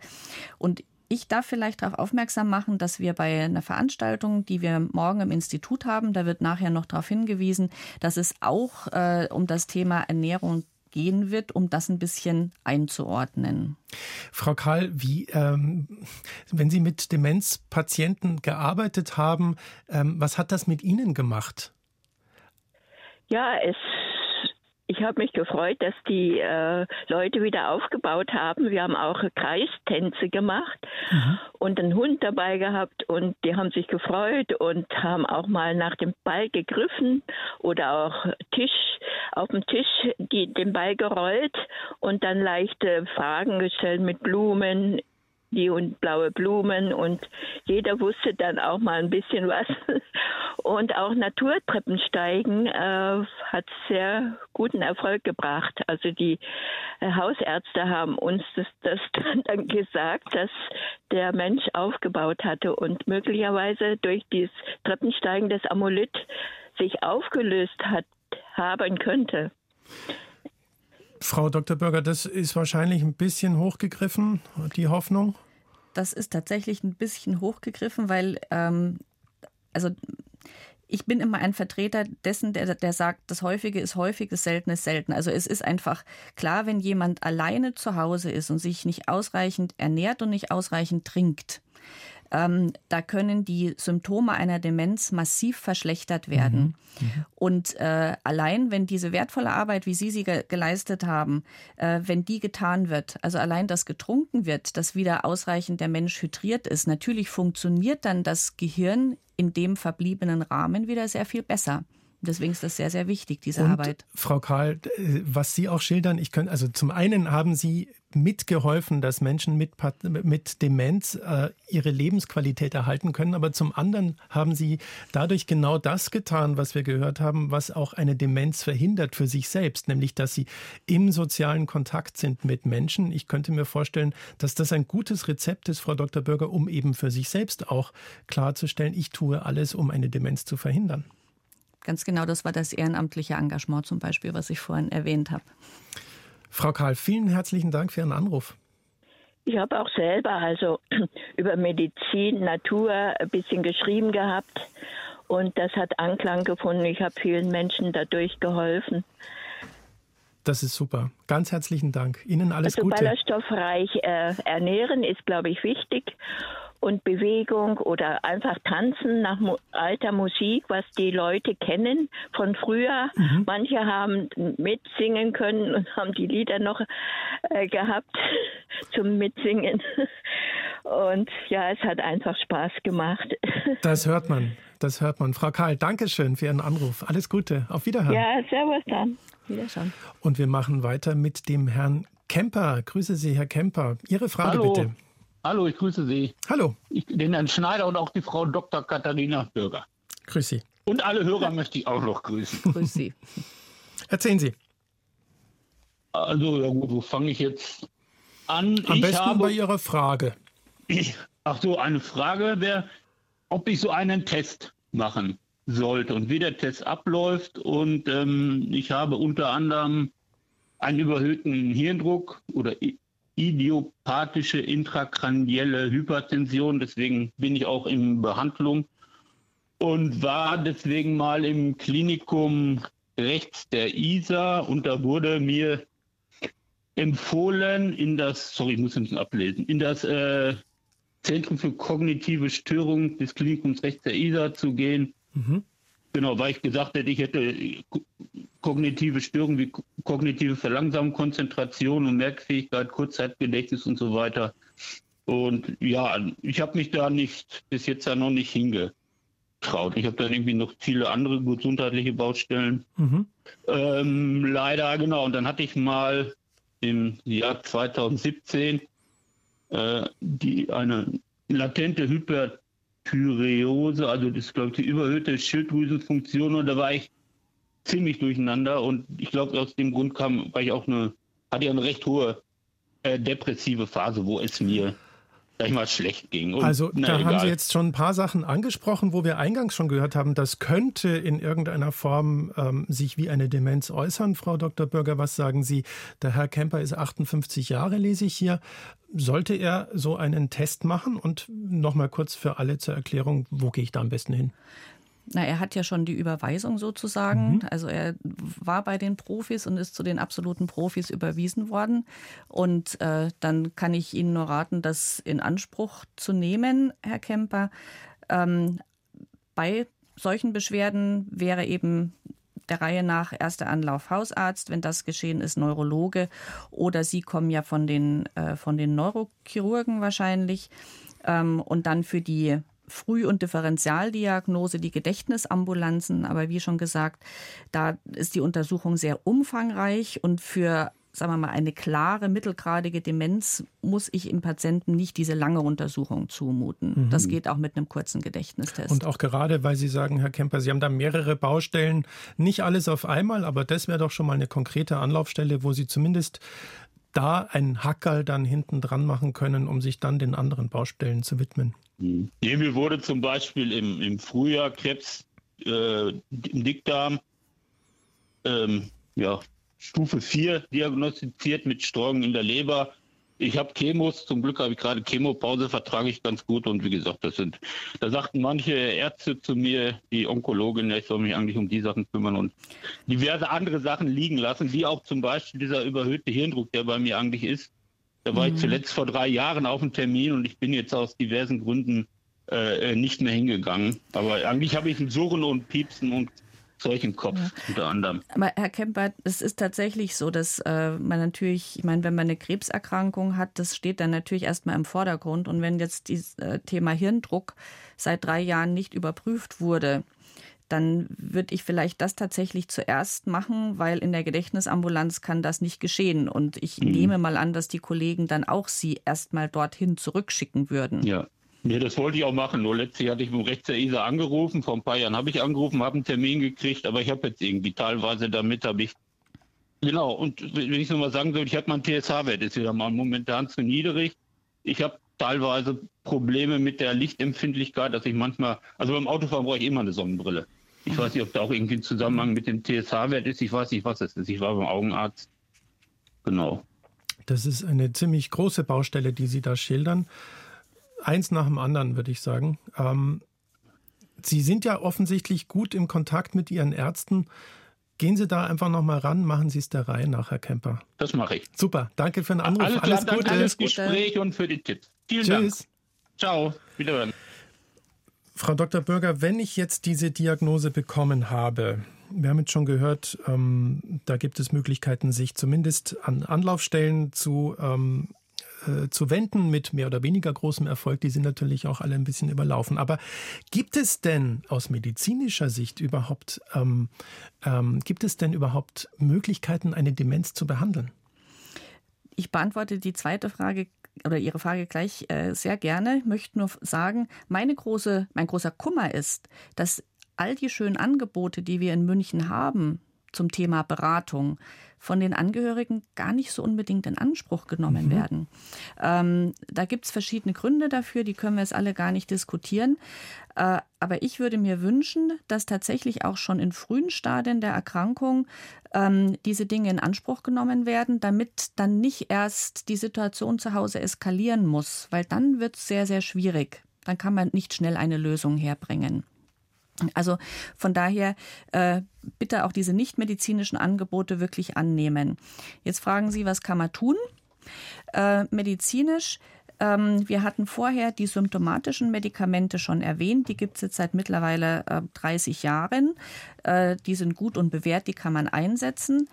Und ich darf vielleicht darauf aufmerksam machen, dass wir bei einer Veranstaltung, die wir morgen im Institut haben, da wird nachher noch darauf hingewiesen, dass es auch äh, um das Thema Ernährung gehen wird, um das ein bisschen einzuordnen. Frau Karl, wie, ähm, wenn Sie mit Demenzpatienten gearbeitet haben, ähm, was hat das mit Ihnen gemacht? Ja, es ich habe mich gefreut, dass die äh, Leute wieder aufgebaut haben. Wir haben auch Kreistänze gemacht mhm. und einen Hund dabei gehabt und die haben sich gefreut und haben auch mal nach dem Ball gegriffen oder auch Tisch auf dem Tisch die, den Ball gerollt und dann leichte Fragen gestellt mit Blumen die und blaue Blumen und jeder wusste dann auch mal ein bisschen was. *laughs* Und auch Naturtreppensteigen äh, hat sehr guten Erfolg gebracht. Also die äh, Hausärzte haben uns das, das dann gesagt, dass der Mensch aufgebaut hatte und möglicherweise durch dieses Treppensteigen das Amulett sich aufgelöst hat haben könnte. Frau Dr. Bürger, das ist wahrscheinlich ein bisschen hochgegriffen, die Hoffnung. Das ist tatsächlich ein bisschen hochgegriffen, weil ähm, also ich bin immer ein Vertreter dessen, der, der sagt, das Häufige ist häufig, das Seltene ist selten. Also es ist einfach klar, wenn jemand alleine zu Hause ist und sich nicht ausreichend ernährt und nicht ausreichend trinkt, ähm, da können die Symptome einer Demenz massiv verschlechtert werden. Mhm. Mhm. Und äh, allein, wenn diese wertvolle Arbeit, wie Sie sie ge geleistet haben, äh, wenn die getan wird, also allein das getrunken wird, dass wieder ausreichend der Mensch hydriert ist, natürlich funktioniert dann das Gehirn in dem verbliebenen Rahmen wieder sehr viel besser. Deswegen ist das sehr, sehr wichtig, diese und, Arbeit. Frau Karl, was Sie auch schildern, ich könnte, also zum einen haben Sie mitgeholfen, dass Menschen mit, mit Demenz äh, ihre Lebensqualität erhalten können, aber zum anderen haben Sie dadurch genau das getan, was wir gehört haben, was auch eine Demenz verhindert für sich selbst, nämlich dass Sie im sozialen Kontakt sind mit Menschen. Ich könnte mir vorstellen, dass das ein gutes Rezept ist, Frau Dr. Bürger, um eben für sich selbst auch klarzustellen, ich tue alles, um eine Demenz zu verhindern. Ganz genau, das war das ehrenamtliche Engagement zum Beispiel, was ich vorhin erwähnt habe. Frau Karl, vielen herzlichen Dank für Ihren Anruf. Ich habe auch selber also *clears throat* über Medizin, Natur ein bisschen geschrieben gehabt und das hat Anklang gefunden. Ich habe vielen Menschen dadurch geholfen. Das ist super. Ganz herzlichen Dank. Ihnen alles also Gute. Ballaststoffreich äh, ernähren ist, glaube ich, wichtig. Und Bewegung oder einfach tanzen nach mu alter Musik, was die Leute kennen von früher. Mhm. Manche haben mitsingen können und *laughs* haben die Lieder noch äh, gehabt *laughs* zum Mitsingen. *laughs* Und ja, es hat einfach Spaß gemacht. Das hört man. Das hört man. Frau Karl, danke schön für Ihren Anruf. Alles Gute. Auf Wiederhören. Ja, servus dann. Wiederschauen. Und wir machen weiter mit dem Herrn Kemper. Grüße Sie, Herr Kemper. Ihre Frage Hallo. bitte. Hallo, ich grüße Sie. Hallo. Ich, den Herrn Schneider und auch die Frau Dr. Katharina Bürger. Grüß Sie. Und alle Hörer möchte ich auch noch grüßen. Grüß Sie. Erzählen Sie. Also, ja gut, wo fange ich jetzt an? Am ich besten habe, bei Ihrer Frage. ich, ach so, eine Frage wäre, ob ich so einen Test machen sollte und wie der Test abläuft. Und ähm, ich habe unter anderem einen überhöhten Hirndruck oder idiopathische intrakranielle Hypertension. Deswegen bin ich auch in Behandlung und war deswegen mal im Klinikum rechts der Isar und da wurde mir empfohlen in das, sorry, ich muss ein bisschen ablesen, in das äh, Zentrum für kognitive Störungen des Klinikums rechts der Isar zu gehen. Mhm. Genau, weil ich gesagt hätte, ich hätte ko- kognitive Störungen wie ko- kognitive Verlangsamung, Konzentration und Merkfähigkeit, Kurzzeitgedächtnis und so weiter. Und ja, ich habe mich da nicht, bis jetzt ja noch nicht hingetraut. Ich habe dann irgendwie noch viele andere gesundheitliche Baustellen. Mhm. Ähm, leider, genau. Und dann hatte ich mal im Jahr 2017 äh, die, eine latente Hyperthyreose, also das ist, glaube ich, die überhöhte Schilddrüsenfunktion. Und da war ich ziemlich durcheinander. Und ich glaube, aus dem Grund kam, war ich auch eine, hatte ich eine recht hohe äh, depressive Phase, wo es mir, sag ich mal, schlecht ging. Und, Also na, da haben egal. Sie jetzt schon ein paar Sachen angesprochen, wo wir eingangs schon gehört haben, das könnte in irgendeiner Form ähm, sich wie eine Demenz äußern. Frau Dr. Bürger, was sagen Sie? Der Herr Kemper ist 58 Jahre, lese ich hier. Sollte er so einen Test machen? Und nochmal kurz für alle zur Erklärung, wo gehe ich da am besten hin? Na, er hat ja schon die Überweisung sozusagen. Mhm. Also er war bei den Profis und ist zu den absoluten Profis überwiesen worden. Und äh, dann kann ich Ihnen nur raten, das in Anspruch zu nehmen, Herr Kemper. Ähm, bei solchen Beschwerden wäre eben der Reihe nach erster Anlauf Hausarzt, wenn das geschehen ist, Neurologe oder Sie kommen ja von den, äh, von den Neurochirurgen wahrscheinlich. Ähm, und dann für die Früh- und Differentialdiagnose die Gedächtnisambulanzen. Aber wie schon gesagt, da ist die Untersuchung sehr umfangreich und für sagen wir mal, eine klare, mittelgradige Demenz muss ich im Patienten nicht diese lange Untersuchung zumuten. Das geht auch mit einem kurzen Gedächtnistest. Und auch gerade, weil Sie sagen, Herr Kemper, Sie haben da mehrere Baustellen, nicht alles auf einmal, aber das wäre doch schon mal eine konkrete Anlaufstelle, wo Sie zumindest da ein Hackerl dann hinten dran machen können, um sich dann den anderen Baustellen zu widmen. Nee, mir wurde zum Beispiel im, im Frühjahr Krebs äh, im Dickdarm ähm, ja, Stufe 4 diagnostiziert mit Streuung in der Leber. Ich habe Chemos, zum Glück habe ich gerade Chemopause, vertrage ich ganz gut und wie gesagt, das sind, da sagten manche Ärzte zu mir, die Onkologin, ich soll mich eigentlich um die Sachen kümmern und diverse andere Sachen liegen lassen, wie auch zum Beispiel dieser überhöhte Hirndruck, der bei mir eigentlich ist. Da war ich zuletzt vor drei Jahren auf dem Termin und ich bin jetzt aus diversen Gründen äh, nicht mehr hingegangen. Aber eigentlich habe ich ein Surren und Piepsen und Zeug im Kopf unter anderem. Aber Herr Kemper, es ist tatsächlich so, dass äh, man natürlich, ich meine, wenn man eine Krebserkrankung hat, das steht dann natürlich erstmal im Vordergrund. Und wenn jetzt das äh, Thema Hirndruck seit drei Jahren nicht überprüft wurde, dann würde ich vielleicht das tatsächlich zuerst machen, weil in der Gedächtnisambulanz kann das nicht geschehen. Und ich nehme mal an, dass die Kollegen dann auch Sie erstmal dorthin zurückschicken würden. Ja. Nee, das wollte ich auch machen. Nur letztlich hatte ich beim Rechts der ISA angerufen. Vor ein paar Jahren habe ich angerufen, habe einen Termin gekriegt, aber ich habe jetzt irgendwie teilweise damit habe ich. Genau, und wenn ich es nochmal sagen soll, ich habe mein TSH-Wert ist wieder mal momentan zu niedrig. Ich habe teilweise Probleme mit der Lichtempfindlichkeit, dass ich manchmal, also beim Autofahren brauche ich immer eine Sonnenbrille. Ich weiß nicht, ob da auch irgendwie ein Zusammenhang mit dem TSH-Wert ist. Ich weiß nicht, was das ist. Ich war beim Augenarzt. Genau. Das ist eine ziemlich große Baustelle, die Sie da schildern. Eins nach dem anderen, würde ich sagen. Ähm, Sie sind ja offensichtlich gut im Kontakt mit Ihren Ärzten. Gehen Sie da einfach nochmal ran, machen Sie es der Reihe nach, Herr Kemper. Das mache ich. Super, danke für den Anruf. Alles, alles klar, Gute. Alles Gespräch und für die Tipps. Vielen Tschüss. Dank. Ciao, wiederhören. Frau Dr. Bürger, wenn ich jetzt diese Diagnose bekommen habe, wir haben jetzt schon gehört, ähm, da gibt es Möglichkeiten, sich zumindest an Anlaufstellen zu, ähm, äh, zu wenden mit mehr oder weniger großem Erfolg. Die sind natürlich auch alle ein bisschen überlaufen. Aber gibt es denn aus medizinischer Sicht überhaupt, ähm, ähm gibt es denn überhaupt Möglichkeiten, eine Demenz zu behandeln? Ich beantworte die zweite Frage oder Ihre Frage gleich äh, sehr gerne. Ich möchte nur sagen, meine große, mein großer Kummer ist, dass all die schönen Angebote, die wir in München haben zum Thema Beratung, von den Angehörigen gar nicht so unbedingt in Anspruch genommen mhm. werden. Ähm, da gibt es verschiedene Gründe dafür, die können wir jetzt alle gar nicht diskutieren. Äh, aber ich würde mir wünschen, dass tatsächlich auch schon in frühen Stadien der Erkrankung ähm, diese Dinge in Anspruch genommen werden, damit dann nicht erst die Situation zu Hause eskalieren muss, weil dann wird es sehr, sehr schwierig. Dann kann man nicht schnell eine Lösung herbringen. Also von daher äh, bitte auch diese nichtmedizinischen Angebote wirklich annehmen. Jetzt fragen Sie, was kann man tun? Äh, medizinisch ähm, wir hatten vorher die symptomatischen Medikamente schon erwähnt. Die gibt es jetzt seit mittlerweile äh, 30 Jahren. Äh, die sind gut und bewährt, die kann man einsetzen.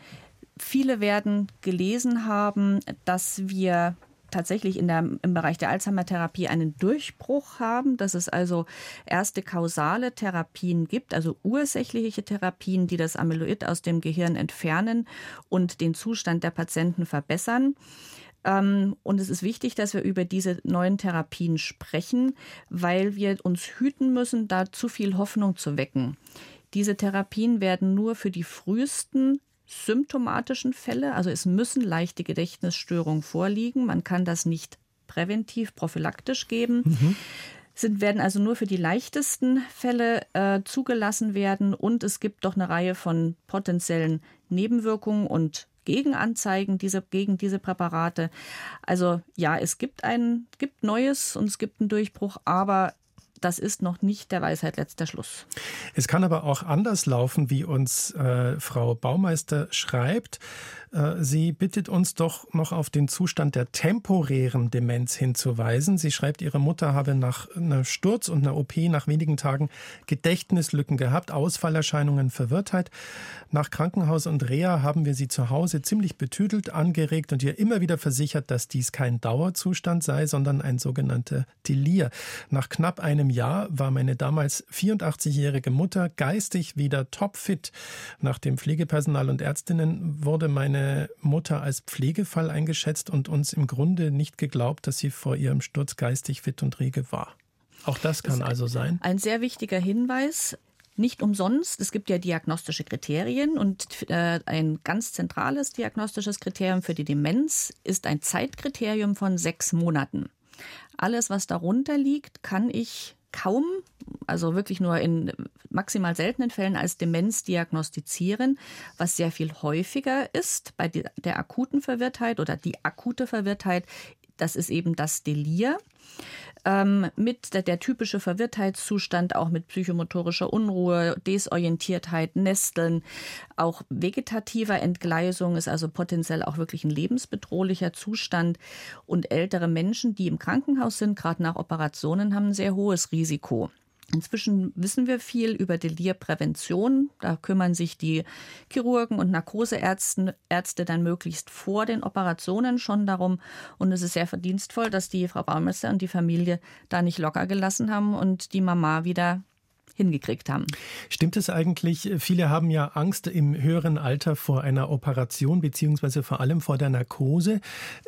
Viele werden gelesen haben, dass wir tatsächlich in der, im Bereich der Alzheimer-Therapie einen Durchbruch haben, dass es also erste kausale Therapien gibt, also ursächliche Therapien, die das Amyloid aus dem Gehirn entfernen und den Zustand der Patienten verbessern. Ähm, und es ist wichtig, dass wir über diese neuen Therapien sprechen, weil wir uns hüten müssen, da zu viel Hoffnung zu wecken. Diese Therapien werden nur für die frühesten symptomatischen Fälle, also es müssen leichte Gedächtnisstörungen vorliegen. Man kann das nicht präventiv, prophylaktisch geben. Mhm. Sind, werden also nur für die leichtesten Fälle äh, zugelassen werden und es gibt doch eine Reihe von potenziellen Nebenwirkungen und Gegenanzeigen diese, gegen diese Präparate. Also ja, es gibt ein, gibt Neues und es gibt einen Durchbruch, aber das ist noch nicht der Weisheit letzter Schluss. Es kann aber auch anders laufen, wie uns äh, Frau Baumeister schreibt. Äh, sie bittet uns doch noch auf den Zustand der temporären Demenz hinzuweisen. Sie schreibt, ihre Mutter habe nach einem Sturz und einer OP nach wenigen Tagen Gedächtnislücken gehabt, Ausfallerscheinungen, Verwirrtheit. Nach Krankenhaus und Reha haben wir sie zu Hause ziemlich betüdelt, angeregt und ihr immer wieder versichert, dass dies kein Dauerzustand sei, sondern ein sogenannter Delir. Nach knapp einem Jahr war meine damals 84-jährige Mutter geistig wieder topfit. Nach dem Pflegepersonal und Ärztinnen wurde meine meine Mutter als Pflegefall eingeschätzt und uns im Grunde nicht geglaubt, dass sie vor ihrem Sturz geistig fit und rege war. Auch das kann das also sein. Ein sehr wichtiger Hinweis. Nicht umsonst. Es gibt ja diagnostische Kriterien und äh, ein ganz zentrales diagnostisches Kriterium für die Demenz ist ein Zeitkriterium von sechs Monaten. Alles, was darunter liegt, kann ich kaum, also wirklich nur in maximal seltenen Fällen als Demenz diagnostizieren, was sehr viel häufiger ist bei der akuten Verwirrtheit oder die akute Verwirrtheit. Das ist eben das Delir ähm, mit der, der, typische Verwirrtheitszustand, auch mit psychomotorischer Unruhe, Desorientiertheit, Nesteln, auch vegetativer Entgleisung ist also potenziell auch wirklich ein lebensbedrohlicher Zustand. Und ältere Menschen, die im Krankenhaus sind, gerade nach Operationen, haben ein sehr hohes Risiko. Inzwischen wissen wir viel über Delirprävention. Da kümmern sich die Chirurgen und Narkoseärzte Ärzte dann möglichst vor den Operationen schon darum. Und es ist sehr verdienstvoll, dass die Frau Baumeister und die Familie da nicht locker gelassen haben und die Mama wieder hingekriegt haben. Stimmt es eigentlich? Viele haben ja Angst im höheren Alter vor einer Operation, beziehungsweise vor allem vor der Narkose.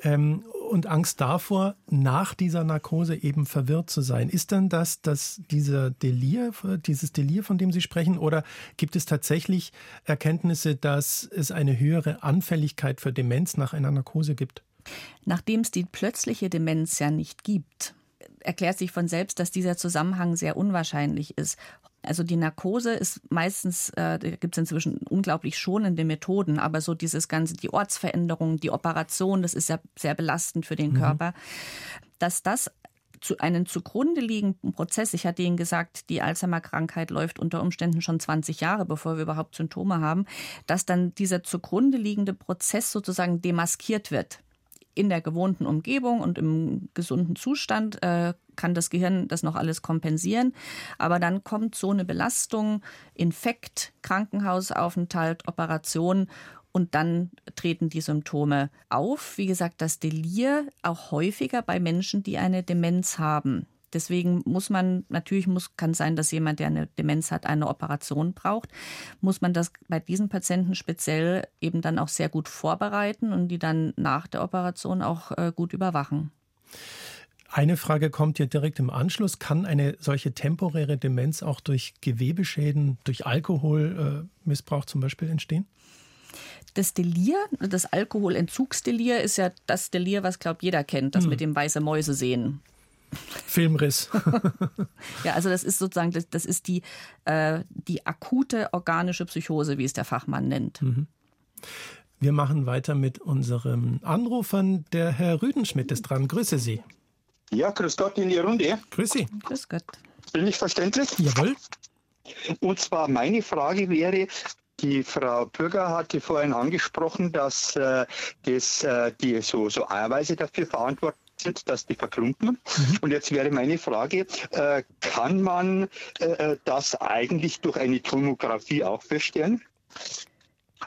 Ähm, und Angst davor, nach dieser Narkose eben verwirrt zu sein. Ist denn das, das dieser Delir, dieses Delir, von dem Sie sprechen, oder gibt es tatsächlich Erkenntnisse, dass es eine höhere Anfälligkeit für Demenz nach einer Narkose gibt? Nachdem es die plötzliche Demenz ja nicht gibt, erklärt sich von selbst, dass dieser Zusammenhang sehr unwahrscheinlich ist. Also die Narkose ist meistens, äh, da gibt es inzwischen unglaublich schonende Methoden, aber so dieses ganze, die Ortsveränderung, die Operation, das ist ja sehr belastend für den mhm. Körper. Dass das zu einen zugrunde liegenden Prozess, ich hatte Ihnen gesagt, die Alzheimer-Krankheit läuft unter Umständen schon 20 Jahre, bevor wir überhaupt Symptome haben, dass dann dieser zugrunde liegende Prozess sozusagen demaskiert wird in der gewohnten Umgebung und im gesunden Zustand äh, kann das Gehirn das noch alles kompensieren. Aber dann kommt so eine Belastung, Infekt, Krankenhausaufenthalt, Operation und dann treten die Symptome auf. Wie gesagt, das Delir auch häufiger bei Menschen, die eine Demenz haben. Deswegen muss man, natürlich muss, kann sein, dass jemand, der eine Demenz hat, eine Operation braucht, muss man das bei diesen Patienten speziell eben dann auch sehr gut vorbereiten und die dann nach der Operation auch äh, gut überwachen. Eine Frage kommt hier direkt im Anschluss. Kann eine solche temporäre Demenz auch durch Gewebeschäden, durch Alkoholmissbrauch zum Beispiel entstehen? Das Delir, das Alkoholentzugsdelir, ist ja das Delir, was, glaube jeder kennt, das hm. mit dem weiße Mäuse sehen. Filmriss. *laughs* ja, also das ist sozusagen, das, das ist die, äh, die akute organische Psychose, wie es der Fachmann nennt. Mhm. Wir machen weiter mit unserem Anrufern. Der Herr Rüdenschmidt ist dran. Grüße Sie. Ja, grüß Gott in die Runde. Grüß Sie. Grüß Gott. Bin ich verständlich? Jawohl. Und zwar meine Frage wäre, die Frau Bürger hatte vorhin angesprochen, dass äh, das, äh, die so, so Eiweiße dafür verantwortlich sind, dass die verklumpen. Mhm. Und jetzt wäre meine Frage, äh, kann man äh, das eigentlich durch eine Tomographie auch feststellen?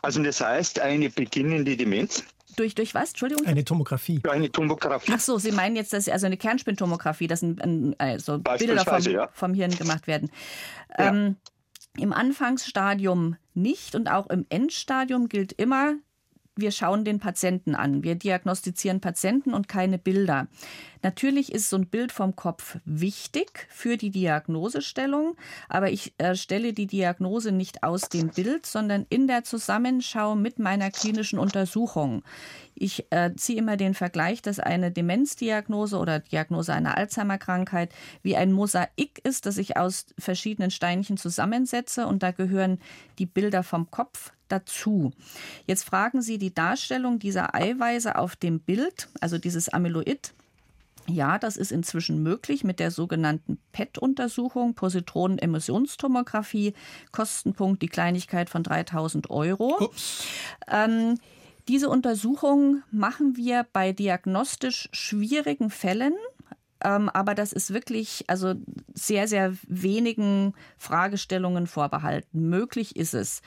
Also das heißt eine beginnende Demenz? Durch, durch was? Entschuldigung? Eine Tomographie. Eine Tomographie. Ach so, Sie meinen jetzt, dass also eine Kernspintomographie, dass ein, ein, also Bilder vom, ja. vom, Hirn gemacht werden. Ja. Ähm, Im Anfangsstadium nicht und auch im Endstadium gilt immer, wir schauen den Patienten an. Wir diagnostizieren Patienten und keine Bilder. Natürlich ist so ein Bild vom Kopf wichtig für die Diagnosestellung, aber ich äh, stelle die Diagnose nicht aus dem Bild, sondern in der Zusammenschau mit meiner klinischen Untersuchung. Ich äh, ziehe immer den Vergleich, dass eine Demenzdiagnose oder Diagnose einer Alzheimer-Krankheit wie ein Mosaik ist, das ich aus verschiedenen Steinchen zusammensetze und da gehören die Bilder vom Kopf dazu. Jetzt fragen Sie die Darstellung dieser Eiweiße auf dem Bild, also dieses Amyloid, ja, das ist inzwischen möglich mit der sogenannten PET-Untersuchung, Positronen-Emissionstomographie, Kostenpunkt die Kleinigkeit von 3000 Euro. Ähm, diese Untersuchung machen wir bei diagnostisch schwierigen Fällen ähm, aber das ist wirklich also sehr, sehr wenigen Fragestellungen vorbehalten. Möglich ist es.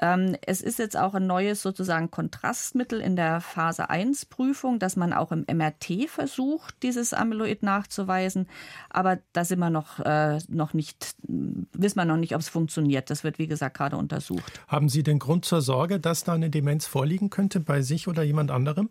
Ähm, es ist jetzt auch ein neues sozusagen Kontrastmittel in der Phase 1 Prüfung, dass man auch im MRT versucht, dieses Amyloid nachzuweisen. Aber da sind wir noch, äh, noch nicht, wissen wir noch nicht, ob es funktioniert. Das wird, wie gesagt, gerade untersucht. Haben Sie den Grund zur Sorge, dass da eine Demenz vorliegen könnte bei sich oder jemand anderem?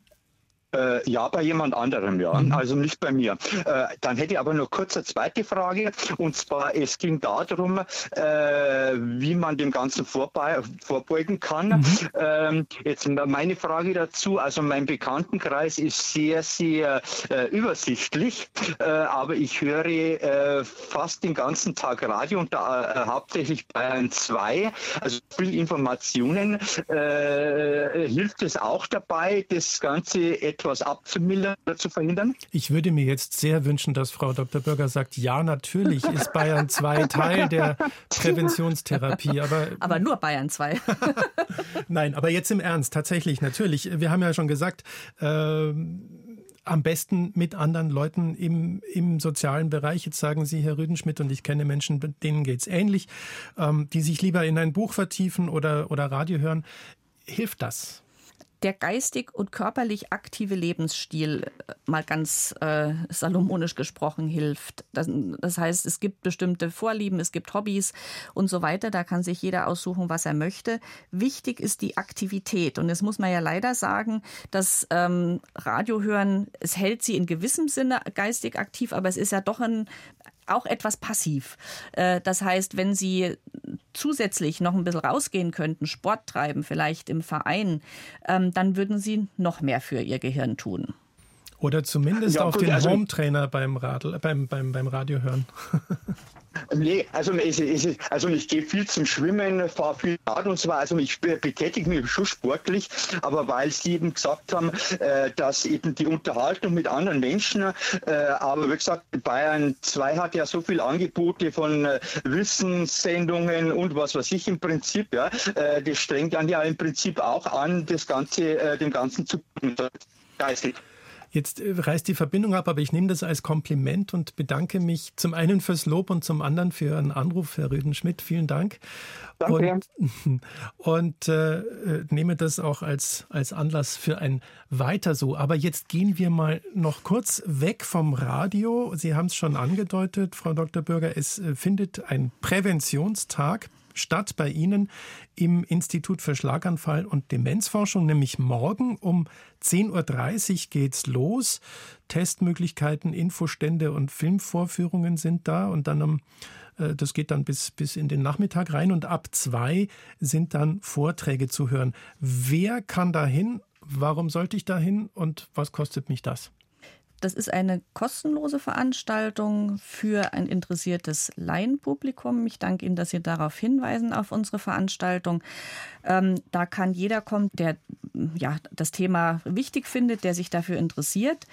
Äh, ja, bei jemand anderem, ja. Mhm. Also nicht bei mir. Äh, dann hätte ich aber noch kurz eine zweite Frage. Und zwar, es ging darum, äh, wie man dem Ganzen vorbeugen kann. Mhm. Ähm, jetzt meine Frage dazu. Also mein Bekanntenkreis ist sehr, sehr äh, übersichtlich. Äh, aber ich höre äh, fast den ganzen Tag Radio und da hauptsächlich Bayern 2. Also viel Informationen. hilft es auch dabei, das Ganze etwas etwas abzumildern oder zu verhindern? Ich würde mir jetzt sehr wünschen, dass Frau Dr. Bürger sagt, ja, natürlich ist Bayern 2 *laughs* Teil der Präventionstherapie. Aber, aber nur Bayern 2. *laughs* Nein, aber jetzt im Ernst, tatsächlich, natürlich. Wir haben ja schon gesagt, äh, am besten mit anderen Leuten im, im sozialen Bereich. Jetzt sagen Sie, Herr Rüdenschmidt, und ich kenne Menschen, denen geht es ähnlich, ähm, die sich lieber in ein Buch vertiefen oder, oder Radio hören. Hilft das? Der geistig und körperlich aktive Lebensstil, äh, mal ganz äh, salomonisch gesprochen, hilft. Das, das, heißt, es gibt bestimmte Vorlieben, es gibt Hobbys und so weiter. Da kann sich jeder aussuchen, was er möchte. Wichtig ist die Aktivität. Und jetzt muss man ja leider sagen, dass ähm, Radiohören, es hält sie in gewissem Sinne geistig aktiv, aber es ist ja doch ein, auch etwas passiv. Äh, das heißt, wenn Sie zusätzlich noch ein bisschen rausgehen könnten, Sport treiben, vielleicht im Verein, ähm, dann würden Sie noch mehr für Ihr Gehirn tun. Oder zumindest ja, auf gut, den also, Home-Trainer beim, beim, beim, beim Radio hören. *laughs* Nee, also, also ich gehe viel zum Schwimmen, fahre viel Rad und so weiter. Also ich betätige mich schon sportlich, aber weil Sie eben gesagt haben, äh, dass eben die Unterhaltung mit anderen Menschen, äh, aber wie gesagt, Bayern 2 hat ja so viele Angebote von äh, Wissenssendungen und was weiß ich im Prinzip, ja, das strengt dann ja im Prinzip auch an, das Ganze, dem Ganzen zu geistig. Jetzt äh, reißt die Verbindung ab, aber ich nehme das als Kompliment und bedanke mich zum einen fürs Lob und zum anderen für Ihren Anruf, Herr Rüdenschmidt. Vielen Dank. Danke. Und, *laughs* und äh, nehme das auch als, als Anlass für ein Weiter so. Aber jetzt gehen wir mal noch kurz weg vom Radio. Sie haben es schon angedeutet, Frau Dr. Bürger. Es äh, findet ein Präventionstag statt bei Ihnen im Institut für Schlaganfall und Demenzforschung, nämlich morgen um 10.30 Uhr geht's los. Testmöglichkeiten, Infostände und Filmvorführungen sind da und dann um äh, das geht dann bis, bis in den Nachmittag rein und ab zwei sind dann Vorträge zu hören. Wer kann da hin? Warum sollte ich da hin und was kostet mich das? Das ist eine kostenlose Veranstaltung für ein interessiertes Laienpublikum. Ich danke Ihnen, dass Sie darauf hinweisen, auf unsere Veranstaltung. Ähm, da kann jeder kommen, der ja, das Thema wichtig findet, der sich dafür interessiert.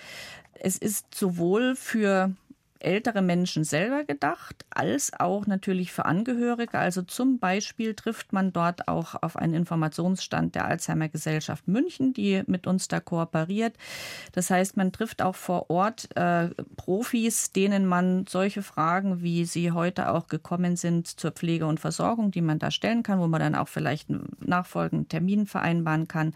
Es ist sowohl für ältere Menschen selber gedacht, als auch natürlich für Angehörige. Also zum Beispiel trifft man dort auch auf einen Informationsstand der Alzheimer Gesellschaft München, die mit uns da kooperiert. Das heißt, man trifft auch vor Ort äh, Profis, denen man solche Fragen, wie sie heute auch gekommen sind zur Pflege und Versorgung, die man da stellen kann, wo man dann auch vielleicht einen nachfolgenden Termin vereinbaren kann.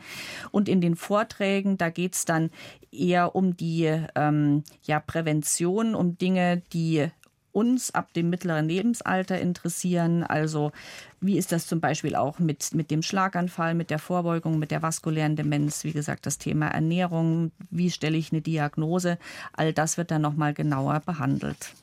Und in den Vorträgen, da geht es dann eher um die ähm, ja, Prävention, um Dinge, Dinge, die uns ab dem mittleren Lebensalter interessieren. Also wie ist das zum Beispiel auch mit, mit dem Schlaganfall, mit der Vorbeugung, mit der vaskulären Demenz? Wie gesagt, das Thema Ernährung, wie stelle ich eine Diagnose? All das wird dann nochmal genauer behandelt.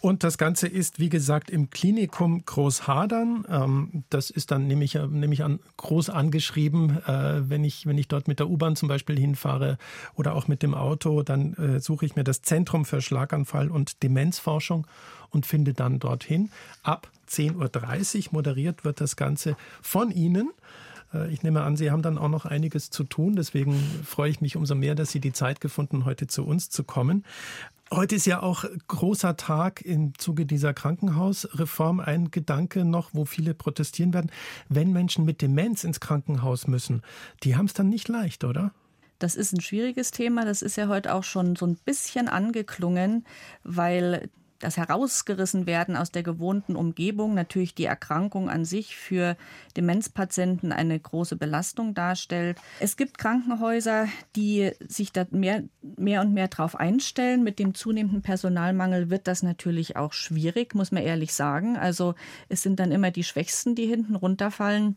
Und das Ganze ist, wie gesagt, im Klinikum Großhadern. Ähm, das ist dann nämlich, nämlich an, groß angeschrieben, äh, wenn, ich, wenn ich dort mit der U-Bahn zum Beispiel hinfahre oder auch mit dem Auto, dann äh, suche ich mir das Zentrum für Schlaganfall und Demenzforschung und finde dann dorthin. Ab 10.30 Uhr moderiert wird das Ganze von Ihnen. Äh, ich nehme an, Sie haben dann auch noch einiges zu tun. Deswegen freue ich mich umso mehr, dass Sie die Zeit gefunden, heute zu uns zu kommen. Heute ist ja auch großer Tag im Zuge dieser Krankenhausreform. Ein Gedanke noch, wo viele protestieren werden. Wenn Menschen mit Demenz ins Krankenhaus müssen, die haben es dann nicht leicht, oder? Das ist ein schwieriges Thema. Das ist ja heute auch schon so ein bisschen angeklungen, weil das Herausgerissen werden aus der gewohnten Umgebung natürlich die Erkrankung an sich für Demenzpatienten eine große Belastung darstellt. Es gibt Krankenhäuser, die sich da mehr, mehr und mehr darauf einstellen. Mit dem zunehmenden Personalmangel wird das natürlich auch schwierig, muss man ehrlich sagen. Also es sind dann immer die Schwächsten, die hinten runterfallen.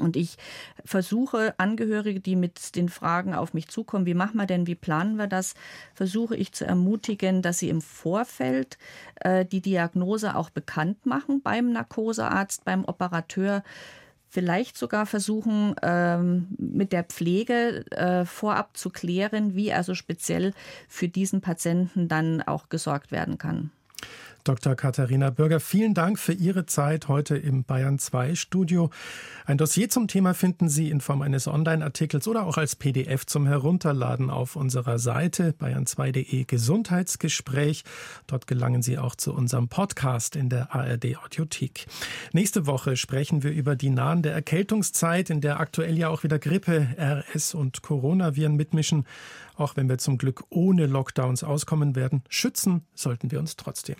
Und ich versuche Angehörige, die mit den Fragen auf mich zukommen, wie machen wir denn, wie planen wir das, versuche ich zu ermutigen, dass sie im Vorfeld äh, die Diagnose auch bekannt machen beim Narkosearzt, beim Operateur, vielleicht sogar versuchen, ähm, mit der Pflege äh, vorab zu klären, wie also speziell für diesen Patienten dann auch gesorgt werden kann. Dr. Katharina Bürger, vielen Dank für Ihre Zeit heute im Bayern 2 Studio. Ein Dossier zum Thema finden Sie in Form eines Online-Artikels oder auch als PDF zum Herunterladen auf unserer Seite bayern2.de Gesundheitsgespräch. Dort gelangen Sie auch zu unserem Podcast in der ARD Audiothek. Nächste Woche sprechen wir über die nahende Erkältungszeit, in der aktuell ja auch wieder Grippe, RS und Coronaviren mitmischen. Auch wenn wir zum Glück ohne Lockdowns auskommen werden, schützen sollten wir uns trotzdem.